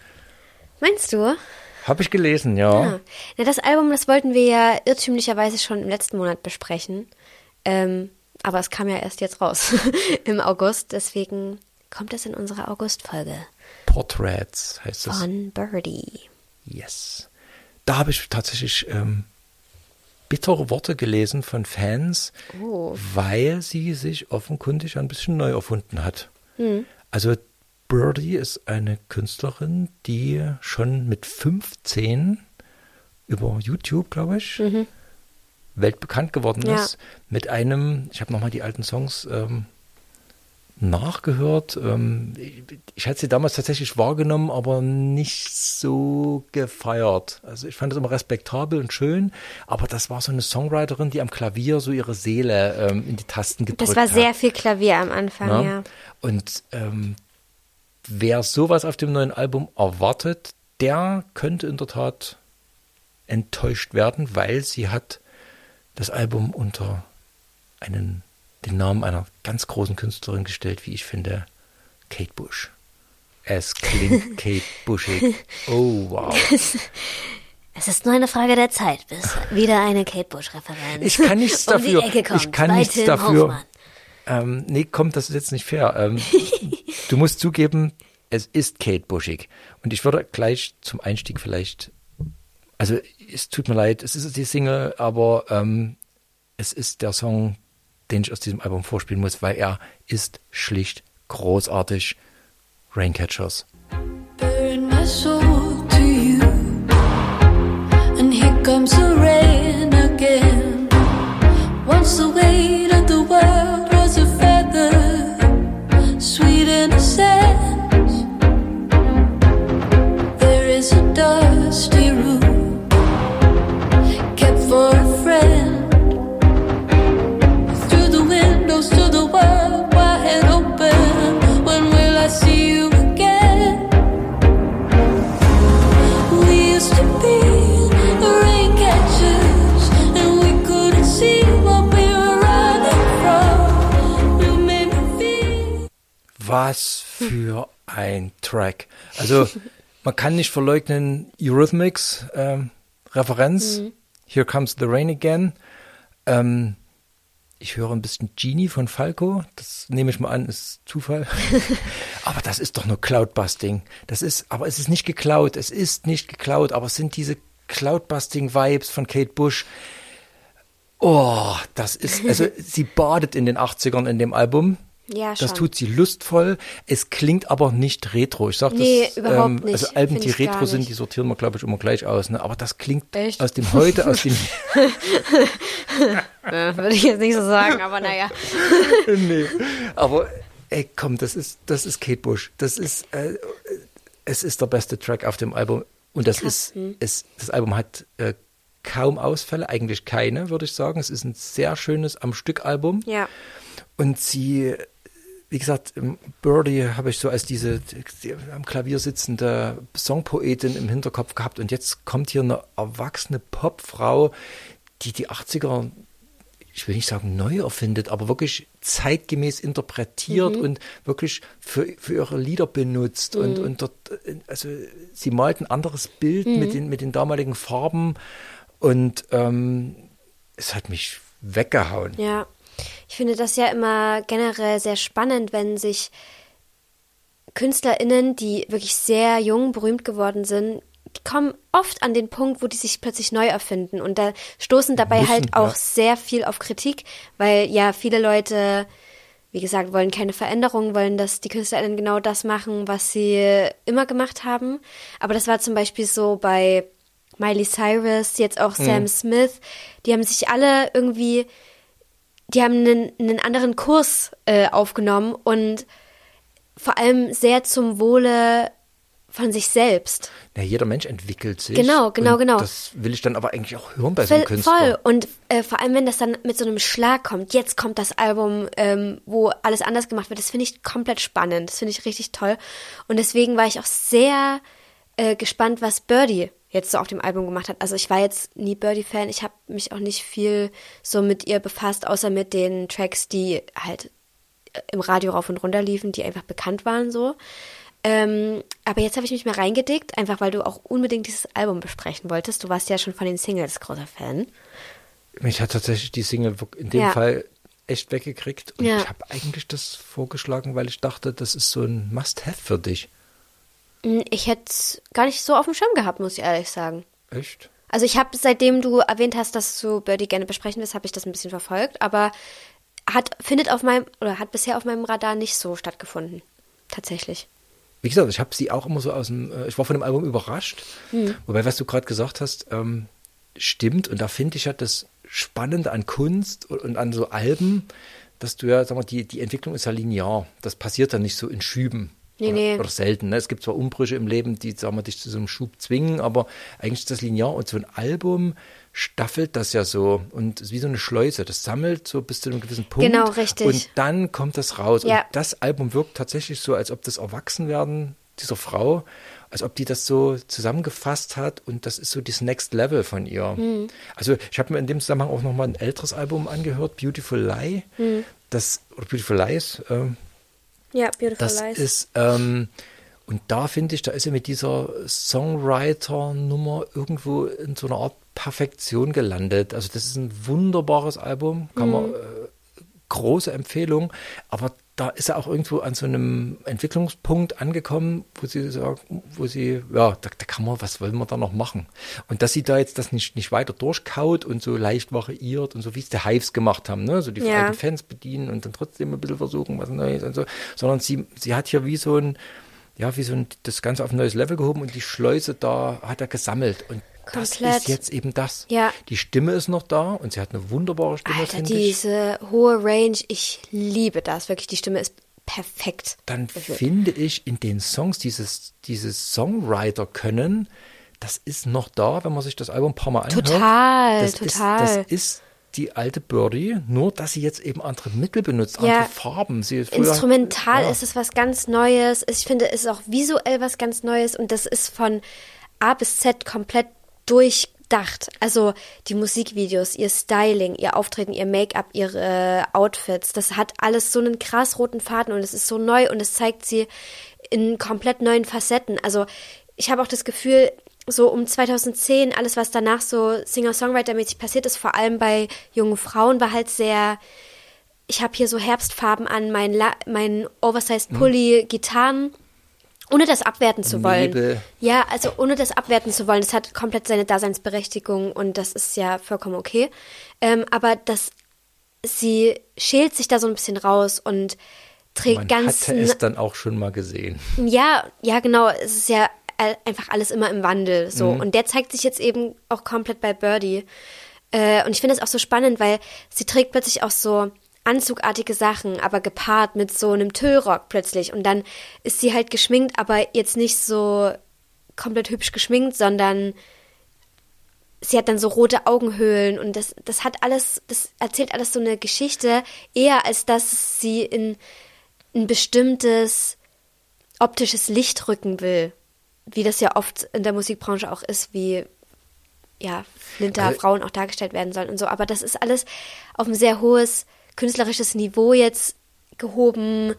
meinst du? Habe ich gelesen, ja. Ja. Na, das Album, das wollten wir ja irrtümlicherweise schon im letzten Monat besprechen. Ähm, aber es kam ja erst jetzt raus, im August. Deswegen kommt es in unsere August-Folge Portraits heißt das. von Birdie. Yes. Da habe ich tatsächlich ähm, bittere Worte gelesen von Fans, Oh. weil sie sich offenkundig ein bisschen neu erfunden hat. Hm. Also Birdie ist eine Künstlerin, die schon mit 15 über YouTube, glaube ich, weltbekannt geworden Ja. ist. Mit einem, ich habe nochmal die alten Songs ähm, nachgehört. Ähm, ich, ich hatte sie damals tatsächlich wahrgenommen, aber nicht so gefeiert. Also ich fand es immer respektabel und schön, aber das war so eine Songwriterin, die am Klavier so ihre Seele ähm, in die Tasten gedrückt Das war hat. sehr viel Klavier am Anfang, Ja. ja. Und ähm, wer sowas auf dem neuen Album erwartet, der könnte in der Tat enttäuscht werden, weil sie hat das Album unter einen, den Namen einer ganz großen Künstlerin gestellt, wie ich finde, Kate Bush. Es klingt Kate Bushig. Oh, wow. Es ist nur eine Frage der Zeit, bis wieder eine Kate Bush-Referenz Ich kann nichts um dafür. die Ecke kommt. ich kann bei nichts Tim dafür. Hoffmann. Ähm, nee, komm, das ist jetzt nicht fair. Ähm, du musst zugeben, es ist Kate Bushig. Und ich würde gleich zum Einstieg vielleicht, also es tut mir leid, es ist die Single, aber ähm, es ist der Song, den ich aus diesem Album vorspielen muss, weil er ist schlicht großartig. Raincatchers. Burn my soul to you. And here comes the man kann nicht verleugnen, Eurythmics ähm, Referenz. Here Comes the Rain Again. Ähm, ich höre ein bisschen Genie von Falco. Das nehme ich mal an, ist Zufall. aber das ist doch nur Cloudbusting. Das ist, aber es ist nicht geklaut. Es ist nicht geklaut, aber es sind diese Cloudbusting-Vibes von Kate Bush. Oh, das ist, also sie badet in den 80ern in dem Album. Ja, Das schon. tut sie lustvoll. Es klingt aber nicht retro. Ich sag Nee, das, überhaupt nicht. Also Alben, Find die retro sind, die sortieren wir, glaube ich, immer gleich aus. Ne? Aber das klingt Echt? aus dem heute, aus dem Äh, Würde ich jetzt nicht so sagen, aber naja. nee. Aber ey, komm, das ist, das ist Kate Bush. Das ist, äh, es ist der beste Track auf dem Album. Und das ist, hm. es, das Album hat äh, kaum Ausfälle, eigentlich keine, würde ich sagen. Es ist ein sehr schönes am Stück Album. Ja. Und sie, wie gesagt, Birdie habe ich so als diese die am Klavier sitzende Songpoetin im Hinterkopf gehabt. Und jetzt kommt hier eine erwachsene Popfrau, die die 80er, ich will nicht sagen neu erfindet, aber wirklich zeitgemäß interpretiert und wirklich für, für ihre Lieder benutzt. Und, und dort, äh, also sie malt ein anderes Bild mit, den, mit den damaligen Farben. Und ähm, es hat mich weggehauen. Ja, ich finde das ja immer generell sehr spannend, wenn sich KünstlerInnen, die wirklich sehr jung berühmt geworden sind, die kommen oft an den Punkt, wo die sich plötzlich neu erfinden und da stoßen dabei Müssen, halt auch ja. sehr viel auf Kritik, weil ja viele Leute, wie gesagt, wollen keine Veränderung, wollen, dass die KünstlerInnen genau das machen, was sie immer gemacht haben. Aber das war zum Beispiel so bei Miley Cyrus, jetzt auch Sam Smith, die haben sich alle irgendwie die haben einen, einen anderen Kurs äh, aufgenommen und vor allem sehr zum Wohle von sich selbst. Ja, jeder Mensch entwickelt sich. Genau, genau, genau. Das will ich dann aber eigentlich auch hören bei so einem Voll, Künstler. voll. Und äh, vor allem, wenn das dann mit so einem Schlag kommt, jetzt kommt das Album, ähm, wo alles anders gemacht wird, das finde ich komplett spannend. Das finde ich richtig toll. Und deswegen war ich auch sehr äh, gespannt, was Birdie jetzt so auf dem Album gemacht hat. Also ich war jetzt nie Birdie-Fan. Ich habe mich auch nicht viel so mit ihr befasst, außer mit den Tracks, die halt äh, im Radio rauf und runter liefen, die einfach bekannt waren so. Ähm, aber jetzt habe ich mich mal reingedickt, einfach weil du auch unbedingt dieses Album besprechen wolltest. Du warst ja schon von den Singles großer Fan. Mich hat tatsächlich die Single in dem Ja. Fall echt weggekriegt. Und Ja. ich habe eigentlich das vorgeschlagen, weil ich dachte, das ist so ein Must-Have für dich. Hm, Ich hätte es gar nicht so auf dem Schirm gehabt, muss ich ehrlich sagen. Echt? Also ich habe, seitdem du erwähnt hast, dass du Birdie gerne besprechen willst, habe ich das ein bisschen verfolgt, aber hat, findet auf meinem, oder hat bisher auf meinem Radar nicht so stattgefunden. Tatsächlich. Wie gesagt, ich habe sie auch immer so aus dem, äh, ich war von dem Album überrascht. Hm. Wobei, was du gerade gesagt hast, ähm, stimmt. Und da finde ich ja das Spannende an Kunst und, und an so Alben, dass du ja, sag mal, die, die Entwicklung ist ja linear. Das passiert dann nicht so in Schüben. Nee, oder, nee. oder selten. Ne? Es gibt zwar Umbrüche im Leben, die, sagen wir, dich zu so einem Schub zwingen, aber eigentlich ist das linear. Und so ein Album staffelt das ja so und ist wie so eine Schleuse. Das sammelt so bis zu einem gewissen Punkt. Genau, richtig. Und dann kommt das raus. Ja. Und das Album wirkt tatsächlich so, als ob das Erwachsenwerden dieser Frau, als ob die das so zusammengefasst hat und das ist so das Next Level von ihr. Hm. Also ich habe mir in dem Zusammenhang auch nochmal ein älteres Album angehört, Beautiful Lie. Hm. Das, oder Beautiful Lies, ähm, Ja, Beautiful das Lies. ist, ähm, und da finde ich, da ist er mit dieser Songwriter-Nummer irgendwo in so einer Art Perfektion gelandet. Also das ist ein wunderbares Album, kann man, äh, große Empfehlung, aber da ist er auch irgendwo an so einem Entwicklungspunkt angekommen, wo sie sagt, wo sie, ja, da, da kann man, was wollen wir da noch machen? Und dass sie da jetzt das nicht, nicht weiter durchkaut und so leicht variiert und so wie es die Hives gemacht haben, ne? So die Ja. alten Fans bedienen und dann trotzdem ein bisschen versuchen, was Neues und so, sondern sie, sie hat hier wie so ein, ja, wie so ein, das Ganze auf ein neues Level gehoben und die Schleuse da hat er gesammelt und das Komplett. ist jetzt eben das. Ja. Die Stimme ist noch da und sie hat eine wunderbare Stimme, Alter, finde ich. diese hohe Range, ich liebe das. Wirklich, die Stimme ist perfekt. Dann dafür. finde ich in den Songs dieses, dieses Songwriter können, das ist noch da, wenn man sich das Album ein paar Mal anhört. Total, das total. Ist, das ist die alte Birdie, nur dass sie jetzt eben andere Mittel benutzt, Ja. andere Farben. Sie ist früher- Instrumental ja. ist es was ganz Neues. Ich finde, es ist auch visuell was ganz Neues und das ist von A bis Z komplett durchdacht. Also die Musikvideos, ihr Styling, ihr Auftreten, ihr Make-up, ihre Outfits, das hat alles so einen krass roten Faden und es ist so neu und es zeigt sie in komplett neuen Facetten. Also ich habe auch das Gefühl, so um 2010, alles was danach so Singer-Songwriter-mäßig passiert ist, vor allem bei jungen Frauen, war halt sehr, ich habe hier so Herbstfarben an, mein, La mein Oversized Pulli, Gitarren. Ohne das abwerten zu wollen. Nebel. Ja, also ohne das abwerten zu wollen, das hat komplett seine Daseinsberechtigung und das ist ja vollkommen okay. Ähm, aber das, sie schält sich da so ein bisschen raus und trägt Man ganz. hatte es dann auch schon mal gesehen. Ja, ja, genau. Es ist ja einfach alles immer im Wandel. So. Mhm. Und der zeigt sich jetzt eben auch komplett bei Birdie. Äh, und ich finde es auch so spannend, weil sie trägt plötzlich auch so anzugartige Sachen, aber gepaart mit so einem Tüllrock plötzlich. Und dann ist sie halt geschminkt, aber jetzt nicht so komplett hübsch geschminkt, sondern sie hat dann so rote Augenhöhlen und das, das hat alles, das erzählt alles so eine Geschichte, eher als dass sie in ein bestimmtes optisches Licht rücken will, wie das ja oft in der Musikbranche auch ist, wie ja, flinter Also- Frauen auch dargestellt werden sollen und so. Aber das ist alles auf ein sehr hohes künstlerisches Niveau jetzt gehoben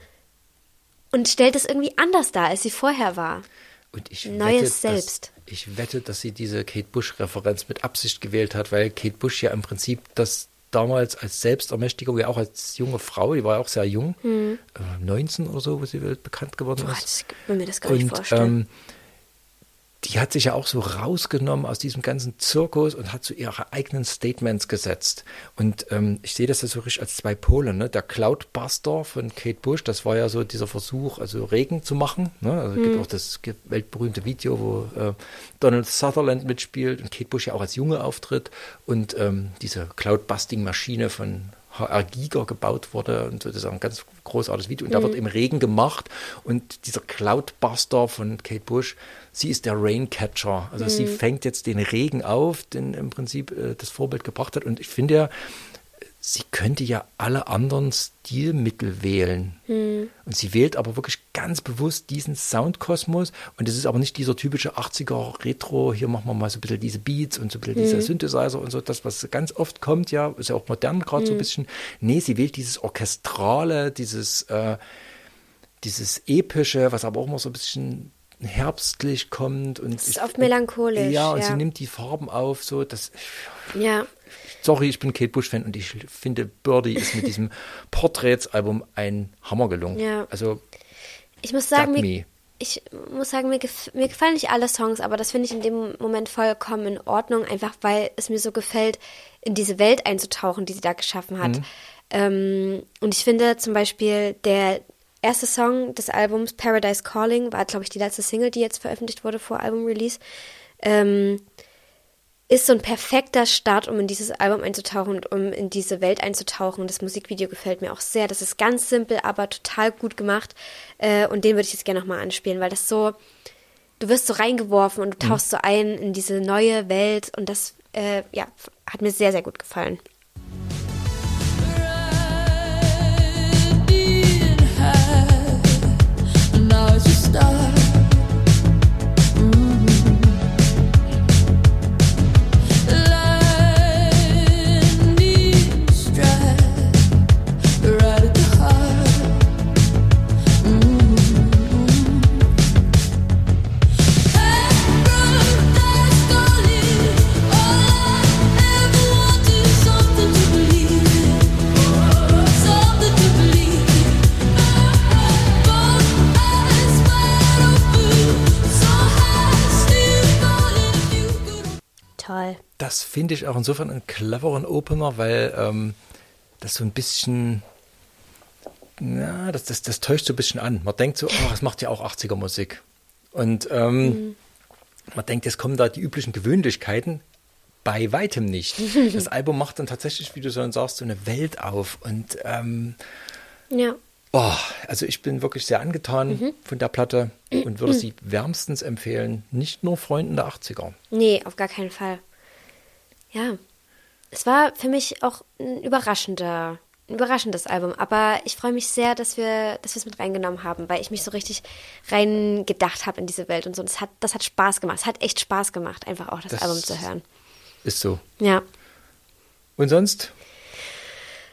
und stellt es irgendwie anders dar, als sie vorher war. Und ich Neues wette, Selbst. Dass, ich wette, dass sie diese Kate Bush-Referenz mit Absicht gewählt hat, weil Kate Bush ja im Prinzip das damals als Selbstermächtigung, ja auch als junge Frau, die war ja auch sehr jung, äh, 19 oder so, wo sie bekannt geworden Boah, ist. ich will mir das gar nicht Und vorstellen. ähm, die hat sich ja auch so rausgenommen aus diesem ganzen Zirkus und hat so ihre eigenen Statements gesetzt. Und ähm, ich sehe das ja so richtig als zwei Pole. Ne? Der Cloudbuster von Kate Bush, das war ja so dieser Versuch, also Regen zu machen. Ne? Also es gibt auch das gibt weltberühmte Video, wo äh, Donald Sutherland mitspielt und Kate Bush ja auch als Junge auftritt und ähm, diese Cloudbusting-Maschine von HR Giga gebaut wurde und so, das ist auch ein ganz großartiges Video und da wird im Regen gemacht und dieser Cloudbuster von Kate Bush, sie ist der Raincatcher, also sie fängt jetzt den Regen auf, den im Prinzip äh, das Vorbild gebracht hat. Und ich finde ja, sie könnte ja alle anderen Stilmittel wählen. Und sie wählt aber wirklich ganz bewusst diesen Soundkosmos. Und es ist aber nicht dieser typische 80er Retro, hier machen wir mal so ein bisschen diese Beats und so ein bisschen diese Synthesizer und so, das, was ganz oft kommt, ja, ist ja auch modern gerade so ein bisschen. Nee, sie wählt dieses Orchestrale, dieses, äh, dieses Epische, was aber auch immer so ein bisschen herbstlich kommt und ist oft melancholisch, Ja, und ja. sie nimmt die Farben auf, so das ja, Sorry, ich bin Kate Bush-Fan und ich finde, Birdie ist mit diesem Porträtsalbum ein Hammer gelungen. Ja. Also, ich muss sagen, mir, me. ich muss sagen, mir, gef mir gefallen nicht alle Songs, aber das finde ich in dem Moment vollkommen in Ordnung, einfach weil es mir so gefällt, in diese Welt einzutauchen, die sie da geschaffen hat. Ähm, und ich finde zum Beispiel der erste Song des Albums, Paradise Calling, war, glaube ich, die letzte Single, die jetzt veröffentlicht wurde vor Album-Release. Ähm, ist so ein perfekter Start, um in dieses Album einzutauchen und um in diese Welt einzutauchen. Das Musikvideo gefällt mir auch sehr. Das ist ganz simpel, aber total gut gemacht. Äh, und den würde ich jetzt gerne nochmal anspielen, weil das so, du wirst so reingeworfen und du tauchst so ein in diese neue Welt und das, äh, ja, hat mir sehr, sehr gut gefallen. Das finde ich auch insofern einen cleveren Opener, weil ähm, das so ein bisschen, na, das, das, das täuscht so ein bisschen an. Man denkt so, oh, es macht ja auch 80er Musik. Und ähm, man denkt, jetzt kommen da die üblichen Gewöhnlichkeiten. Bei weitem nicht. Das Album macht dann tatsächlich, wie du so sagst, so eine Welt auf. Und ähm, Ja. Oh, also ich bin wirklich sehr angetan von der Platte und würde sie wärmstens empfehlen, nicht nur Freunden der 80er. Nee, auf gar keinen Fall. Ja. Es war für mich auch ein überraschender, ein überraschendes Album, aber ich freue mich sehr, dass wir, dass wir es mit reingenommen haben, weil ich mich so richtig reingedacht habe in diese Welt und so. Das hat, das hat Spaß gemacht. Es hat echt Spaß gemacht, einfach auch das, Das- Album zu hören. ist so. Ja. Und sonst?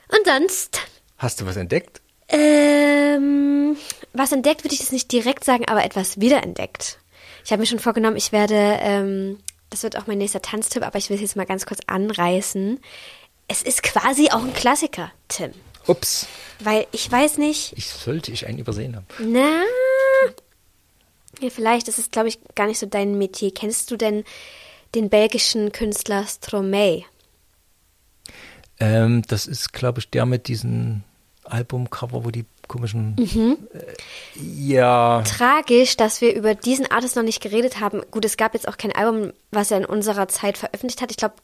Und sonst, Hast du was entdeckt? ähm, was entdeckt, würde ich das nicht direkt sagen, aber etwas wiederentdeckt. Ich habe mir schon vorgenommen, ich werde, ähm, das wird auch mein nächster Tanztipp, aber ich will es jetzt mal ganz kurz anreißen. Es ist quasi auch ein Klassiker, Tim. Ups, Weil ich weiß nicht, ich sollte ich einen übersehen haben. Na, ja, vielleicht ist es, glaube ich, gar nicht so dein Metier. Kennst du denn den belgischen Künstler Stromae? Ähm, das ist, glaube ich, der mit diesem Albumcover, wo die komischen. Mhm. Äh, ja. Tragisch, dass wir über diesen Artist noch nicht geredet haben. Gut, es gab jetzt auch kein Album, was er in unserer Zeit veröffentlicht hat. Ich glaube,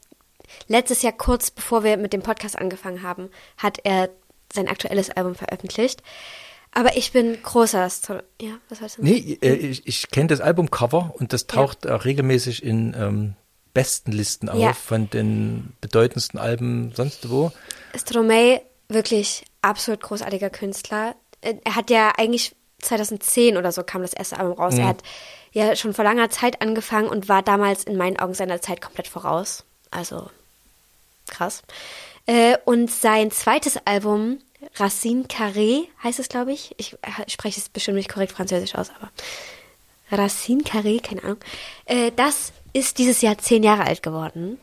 letztes Jahr, kurz bevor wir mit dem Podcast angefangen haben, hat er sein aktuelles Album veröffentlicht. Aber ich bin großer Stro Ja, was wolltest du Nee, äh, ich, ich kenne das Albumcover und das taucht äh, regelmäßig in ähm, Bestenlisten auf Ja. von den bedeutendsten Alben sonst wo. Stromae, wirklich absolut großartiger Künstler. Äh, Er hat ja eigentlich 2010 oder so kam das erste Album raus. Er hat ja schon vor langer Zeit angefangen und war damals in meinen Augen seiner Zeit komplett voraus. Also krass. Äh, Und sein zweites Album, Racine Carré, heißt es, glaube ich. Ich äh, spreche es bestimmt nicht korrekt französisch aus, aber Racine Carré, keine Ahnung. Äh, Das ist dieses Jahr zehn Jahre alt geworden.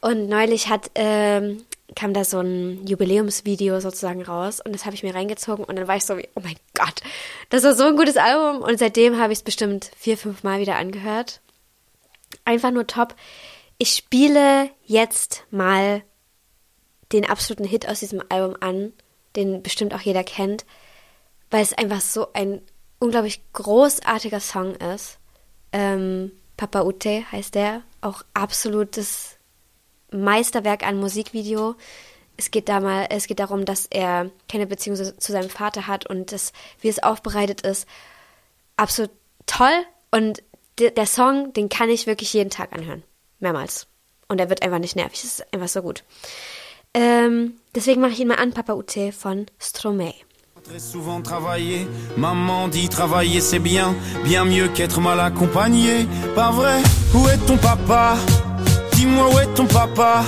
Und neulich hat, ähm, kam da so ein Jubiläumsvideo sozusagen raus und das habe ich mir reingezogen und dann war ich so wie, oh mein Gott, das war so ein gutes Album und seitdem habe ich es bestimmt vier, fünf Mal wieder angehört. Einfach nur top. Ich spiele jetzt mal den absoluten Hit aus diesem Album an, den bestimmt auch jeder kennt, weil es einfach so ein unglaublich großartiger Song ist. Ähm, Papa Ute heißt der, auch absolutes Meisterwerk an Musikvideo. Es geht, da mal, es geht darum, dass er keine Beziehung zu seinem Vater hat und das, wie es aufbereitet ist, absolut toll. Und de- der Song, den kann ich wirklich jeden Tag anhören. Mehrmals. Und er wird einfach nicht nervig. Es ist einfach so gut. Ähm, deswegen mache ich ihn mal an, Papa Ute von Stromae. Très souvent travailler, maman dit travailler c'est bien, bien mieux qu'être mal accompagné. Pas vrai Où est ton papa Dis-moi où est ton papa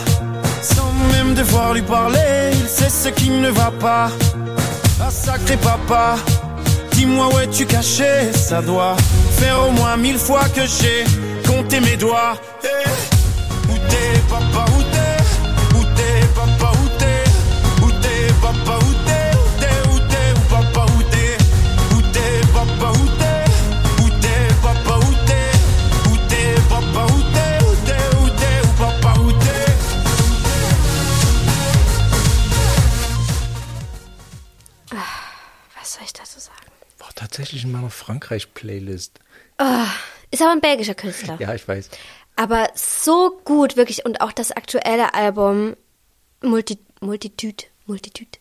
Sans même devoir lui parler, il sait ce qui ne va pas. Ah sacré papa, dis-moi où es-tu caché? Ça doit faire au moins mille fois que j'ai compté mes doigts. Eh, tatsächlich in meiner Frankreich-Playlist. Ist aber ein belgischer Künstler. Ja, ich weiß. Aber so gut, wirklich. Und auch das aktuelle Album Multi, Multitude, Multitude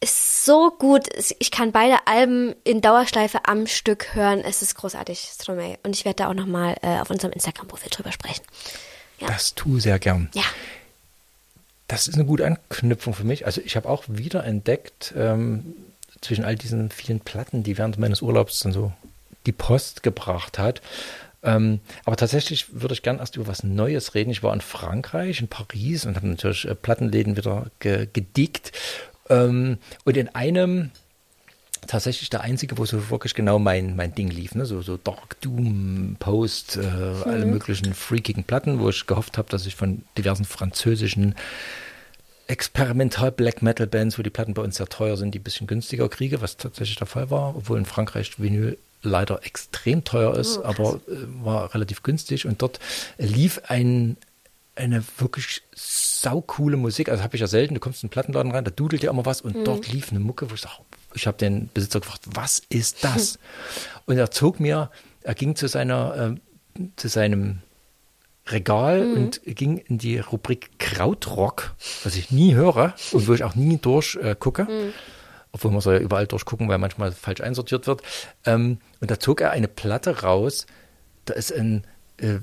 ist so gut. Ich kann beide Alben in Dauerschleife am Stück hören. Es ist großartig, Stromae. Und ich werde da auch nochmal äh, auf unserem Instagram-Profil drüber sprechen. Ja. Das tu sehr gern. Ja. Das ist eine gute Anknüpfung für mich. Also ich habe auch wieder entdeckt, ähm, zwischen all diesen vielen Platten, die während meines Urlaubs dann so die Post gebracht hat. Ähm, aber tatsächlich würde ich gern erst über was Neues reden. Ich war in Frankreich, in Paris und habe natürlich äh, Plattenläden wieder ge gedickt. Ähm, und in einem tatsächlich der einzige, wo so wirklich genau mein, mein Ding lief. Ne? So, so Dark Doom, Post, äh, alle möglichen freakigen Platten, wo ich gehofft habe, dass ich von diversen französischen Experimental Black Metal Bands, wo die Platten bei uns sehr teuer sind, die ein bisschen günstiger kriege, was tatsächlich der Fall war, obwohl in Frankreich Vinyl leider extrem teuer ist, aber äh, war relativ günstig und dort lief ein eine wirklich saukoole Musik. Also habe ich ja selten, du kommst in den Plattenladen rein, da dudelt ja immer was und dort lief eine Mucke, wo ich sage, ich habe den Besitzer gefragt, was ist das? Und er zog mir, er ging zu seiner, äh, zu seinem Regal und ging in die Rubrik Krautrock, was ich nie höre und wo ich auch nie durchgucke. Äh, gucke. Obwohl man soll ja überall durchgucken, weil manchmal falsch einsortiert wird. Ähm, und da zog er eine Platte raus. Da ist ein, äh,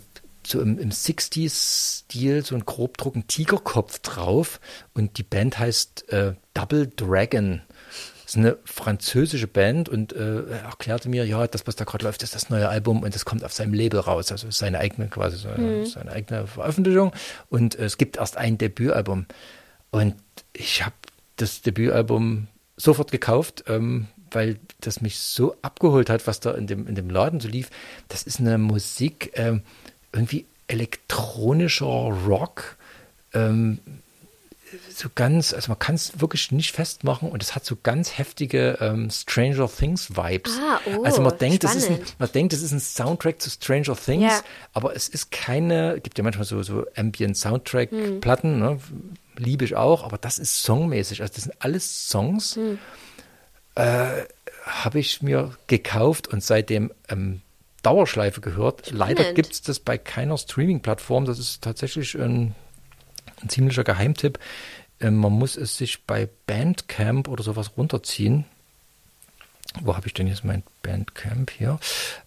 so im, im 60s-Stil, so ein grobdruck, ein Tigerkopf drauf. Und die Band heißt äh, Double Dragon. Ist eine französische Band und äh, er erklärte mir, ja, das, was da gerade läuft, ist das neue Album und das kommt auf seinem Label raus. Also seine eigene, quasi seine, seine eigene Veröffentlichung. Und äh, es gibt erst ein Debütalbum. Und ich habe das Debütalbum sofort gekauft, ähm, weil das mich so abgeholt hat, was da in dem, in dem Laden so lief. Das ist eine Musik, ähm, irgendwie elektronischer Rock. Ähm, so ganz, also man kann es wirklich nicht festmachen und es hat so ganz heftige ähm, Stranger Things Vibes. Ah, oh, also man denkt, es ist ein, man denkt, es ist ein Soundtrack zu Stranger Things, Ja. aber es ist keine, gibt ja manchmal so, so Ambient Soundtrack Platten, ne? liebe ich auch, aber das ist songmäßig. Also das sind alles Songs, äh, habe ich mir gekauft und seitdem ähm, Dauerschleife gehört. Leider Spannend. gibt es das bei keiner Streaming-Plattform. Das ist tatsächlich ein, ein ziemlicher Geheimtipp. Ähm, man muss es sich bei Bandcamp oder sowas runterziehen. Wo habe ich denn jetzt mein Bandcamp hier?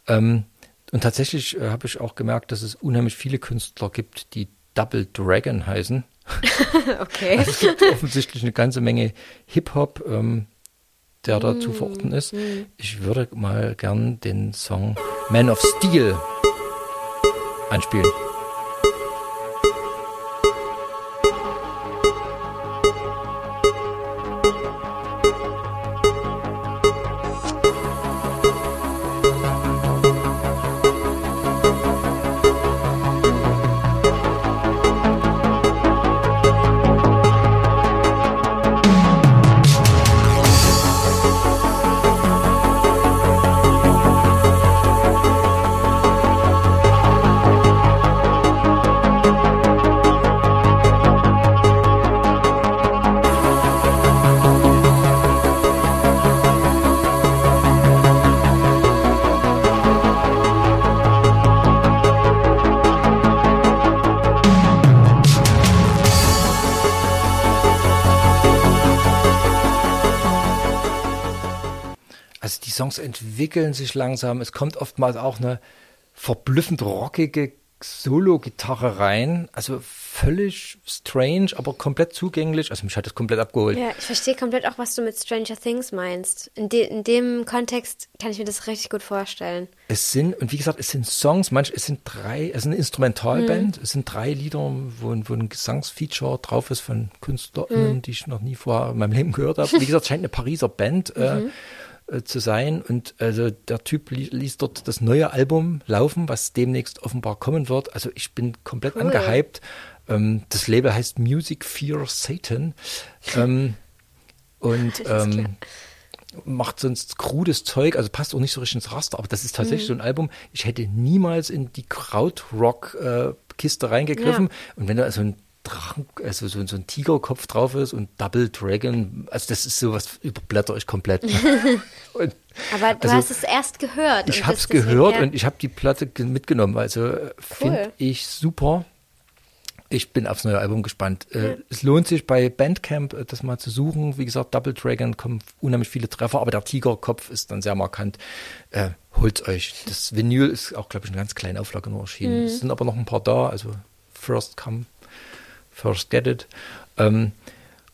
Ähm, und tatsächlich äh, habe ich auch gemerkt, dass es unheimlich viele Künstler gibt, die Double Dragon heißen. Okay. Also es gibt offensichtlich eine ganze Menge Hip-Hop, ähm, der da zu verorten ist. Ich würde mal gern den Song Man of Steel anspielen. Songs entwickeln sich langsam. Es kommt oftmals auch eine verblüffend rockige Solo-Gitarre rein. Also völlig strange, aber komplett zugänglich. Also mich hat das komplett abgeholt. Ja, ich verstehe komplett auch, was du mit Stranger Things meinst. In, de in dem Kontext kann ich mir das richtig gut vorstellen. Es sind, und wie gesagt, es sind Songs, manch, es sind drei, es ist eine Instrumentalband, es sind drei Lieder, wo, ein- wo ein Gesangsfeature drauf ist von KünstlerInnen, die ich noch nie vorher in meinem Leben gehört habe. Wie gesagt, es scheint eine Pariser Band äh, äh, zu sein. Und also der Typ li ließ dort das neue Album laufen, was demnächst offenbar kommen wird. Also ich bin komplett Cool. angehypt. Ähm, das Label heißt Music Fear Satan. ähm, und ähm, macht sonst krudes Zeug, also passt auch nicht so richtig ins Raster, aber das ist tatsächlich so ein Album, ich hätte niemals in die Krautrock-Kiste reingegriffen. Und wenn da so ein Drachen, also so, so ein Tigerkopf drauf ist und Double Dragon, also das ist sowas, überblätter ich komplett. und Aber du Also, hast es erst gehört. ich habe es gehört ja. und ich habe die Platte ge- mitgenommen. Also äh, finde ich super. Ich bin aufs neue Album gespannt. Äh, Es lohnt sich bei Bandcamp äh, das mal zu suchen. Wie gesagt, Double Dragon kommen unheimlich viele Treffer, aber der Tigerkopf ist dann sehr markant. Äh, holt euch. Das Vinyl ist auch, glaube ich, eine ganz kleine Auflage nur erschienen. Es sind aber noch ein paar da, also First Come, First Get It. Ähm,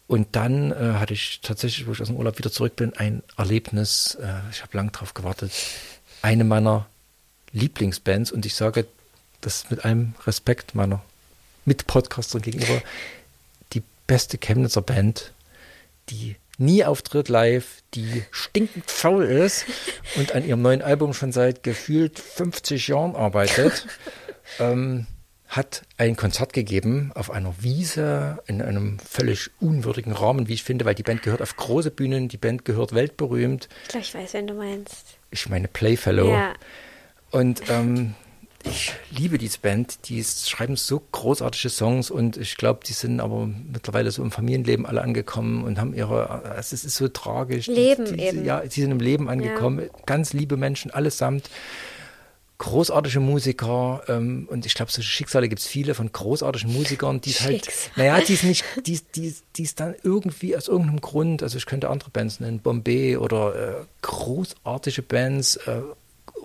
und dann äh, hatte ich tatsächlich, wo ich aus dem Urlaub wieder zurück bin, ein Erlebnis. Äh, ich habe lang drauf gewartet. Eine meiner Lieblingsbands und ich sage das mit allem Respekt meiner Mitpodcasterin gegenüber, die beste Chemnitzer Band, die nie auftritt live, die stinkend faul ist und an ihrem neuen Album schon seit gefühlt 50 Jahren arbeitet, ähm, hat ein Konzert gegeben auf einer Wiese in einem völlig unwürdigen Rahmen, wie ich finde, weil die Band gehört auf große Bühnen, die Band gehört weltberühmt. Ich glaube, ich weiß, wen du meinst. Ich meine Playfellow. Ja. Und ähm, ich liebe diese Band, die schreiben so großartige Songs und ich glaube, die sind aber mittlerweile so im Familienleben alle angekommen und haben ihre, also es ist so tragisch. Leben die, die, eben. Ja, sie sind im Leben angekommen, ganz liebe Menschen allesamt. Großartige Musiker ähm, und ich glaube, solche Schicksale gibt es viele von großartigen Musikern, die es halt, naja, die es nicht, die, die, es dann irgendwie aus irgendeinem Grund, also ich könnte andere Bands nennen, Bombay oder äh, großartige Bands, äh,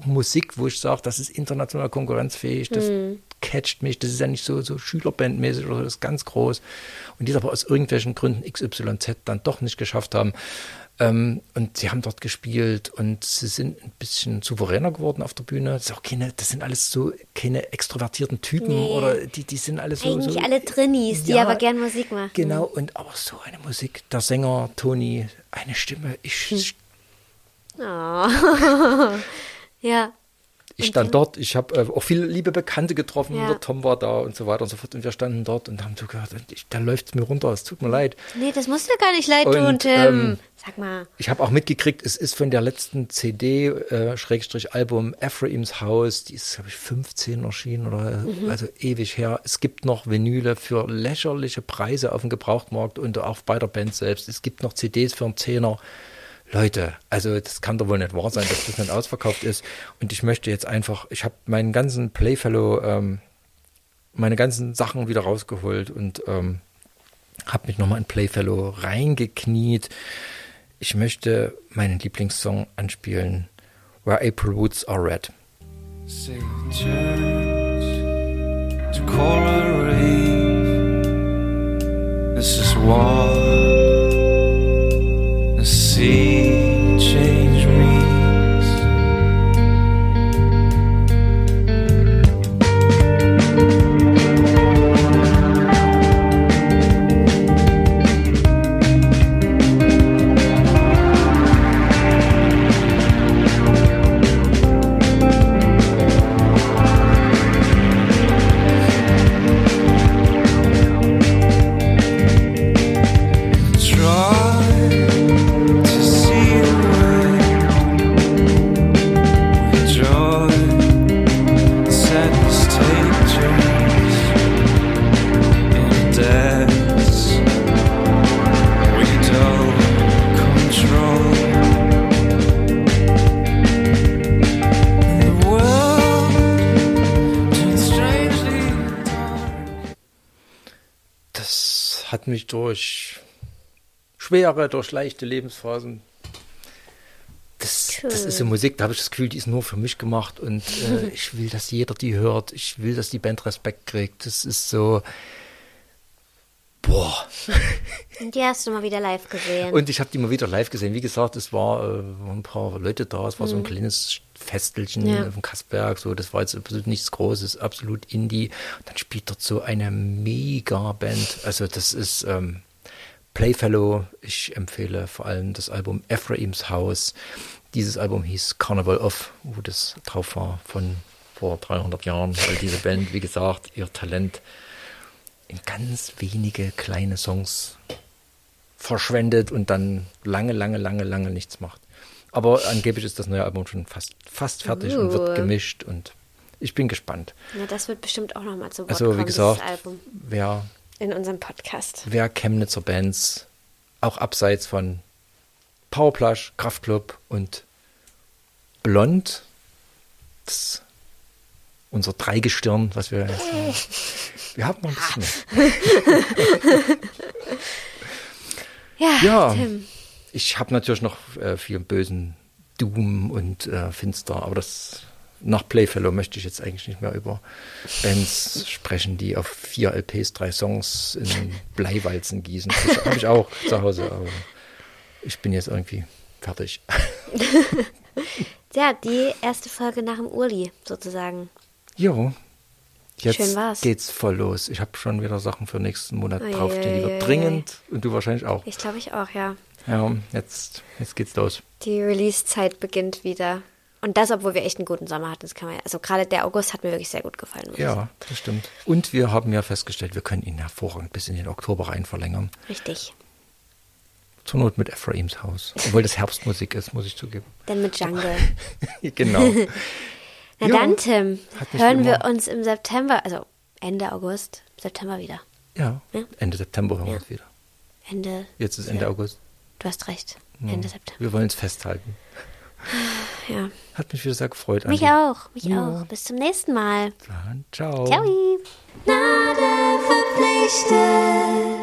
Musik, wo ich sage, das ist international konkurrenzfähig, das catcht mich, das ist ja nicht so, so Schülerbandmäßig oder so, das ist ganz groß. Und die es aber aus irgendwelchen Gründen XYZ dann doch nicht geschafft haben. Ähm, und sie haben dort gespielt und sie sind ein bisschen souveräner geworden auf der Bühne. Das, auch keine, das sind alles so keine extrovertierten Typen Nee. oder die, die sind alle so. Eigentlich so, alle Trinnies, die Ja, aber gern Musik machen. Genau, und aber so eine Musik. Der Sänger Toni, eine Stimme. Ich, Hm. Oh. ja. Ich stand dort, ich habe äh, auch viele liebe Bekannte getroffen. Ja. Der Tom war da und so weiter und so fort. Und wir standen dort und haben so gehört, und ich, da läuft es mir runter, es tut mir leid. Nee, das musst du gar nicht leid Und, tun, Tim. ähm, Sag mal. Ich habe auch mitgekriegt, es ist von der letzten CD, äh, Schrägstrich Album Ephraims Haus, die ist, glaube ich, 15 erschienen oder Mhm. also ewig her. Es gibt noch Vinyle für lächerliche Preise auf dem Gebrauchtmarkt und auch bei der Band selbst. Es gibt noch CDs für einen Zehner. Leute, also das kann doch wohl nicht wahr sein, dass das nicht ausverkauft ist. Und ich möchte jetzt einfach, ich habe meinen ganzen Playfellow, ähm, meine ganzen Sachen wieder rausgeholt und ähm, habe mich nochmal in Playfellow reingekniet. Ich möchte meinen Lieblingssong anspielen, Where April Woods Are Red. Say hat mich durch schwere, durch leichte Lebensphasen. Das, das ist so Musik, da habe ich das Gefühl, die ist nur für mich gemacht und äh, ich will, dass jeder die hört. Ich will, dass die Band Respekt kriegt. Das ist so, boah. Und die hast du mal wieder live gesehen. Und ich habe die mal wieder live gesehen. Wie gesagt, es war äh, waren ein paar Leute da. Es war so ein kleines Festelchen Ja. auf dem Kasperg. So, das war jetzt absolut nichts Großes, absolut Indie. Und dann spielt dort so eine Mega-Band. Also das ist ähm, Playfellow. Ich empfehle vor allem das Album Ephraims Haus. Dieses Album hieß Carnival of, wo das drauf war von vor 300 Jahren, weil diese Band, wie gesagt, ihr Talent in ganz wenige kleine Songs verschwendet und dann lange, lange, lange, lange nichts macht. Aber angeblich ist das neue Album schon fast, fast fertig und wird Uh. gemischt und ich bin gespannt. Na, das wird bestimmt auch nochmal zu Wort Also kommen, wie gesagt, dieses Album wer, in unserem Podcast. wer Chemnitzer Bands auch abseits von Powerplush, Kraftklub und Blond, das unser Dreigestirn, was wir jetzt haben. Wir haben noch ein bisschen. Ja, Ja, Tim. Ich habe natürlich noch äh, viel bösen Doom und äh, Finster, aber das nach Playfellow möchte ich jetzt eigentlich nicht mehr über Bands sprechen, die auf vier LPs drei Songs in Bleiwalzen gießen. Das habe ich auch zu Hause, aber ich bin jetzt irgendwie fertig. Ja, die erste Folge nach dem Urli, sozusagen. Jo, jetzt Schön war's. geht's voll los. Ich habe schon wieder Sachen für nächsten Monat Ei, draufstehen, die ei. dringend und du wahrscheinlich auch. Ich glaube, ich auch, ja. Ja, jetzt, jetzt geht's los. Die Release-Zeit beginnt wieder. Und das, obwohl wir echt einen guten Sommer hatten. Das kann man, ja- also gerade der August hat mir wirklich sehr gut gefallen. Ja, das stimmt. Und wir haben ja festgestellt, wir können ihn hervorragend bis in den Oktober rein verlängern. Richtig. Zur Not mit Ephraims Haus. Obwohl das Herbstmusik ist, muss ich zugeben. Dann mit Jungle. genau. Na Ja, dann, Tim, hören wir uns im September, also Ende August, September wieder. Ja, Ja. Ende September hören wir Ja. uns wieder. Ende. Jetzt ist Ende. August. Du hast recht. Ja. Ende September. Wir wollen es festhalten. Ja. Hat mich wieder sehr gefreut. Mich Andi. auch. Mich auch. Bis zum nächsten Mal. Dann, ciao. Ciao. Nada verpflichtet.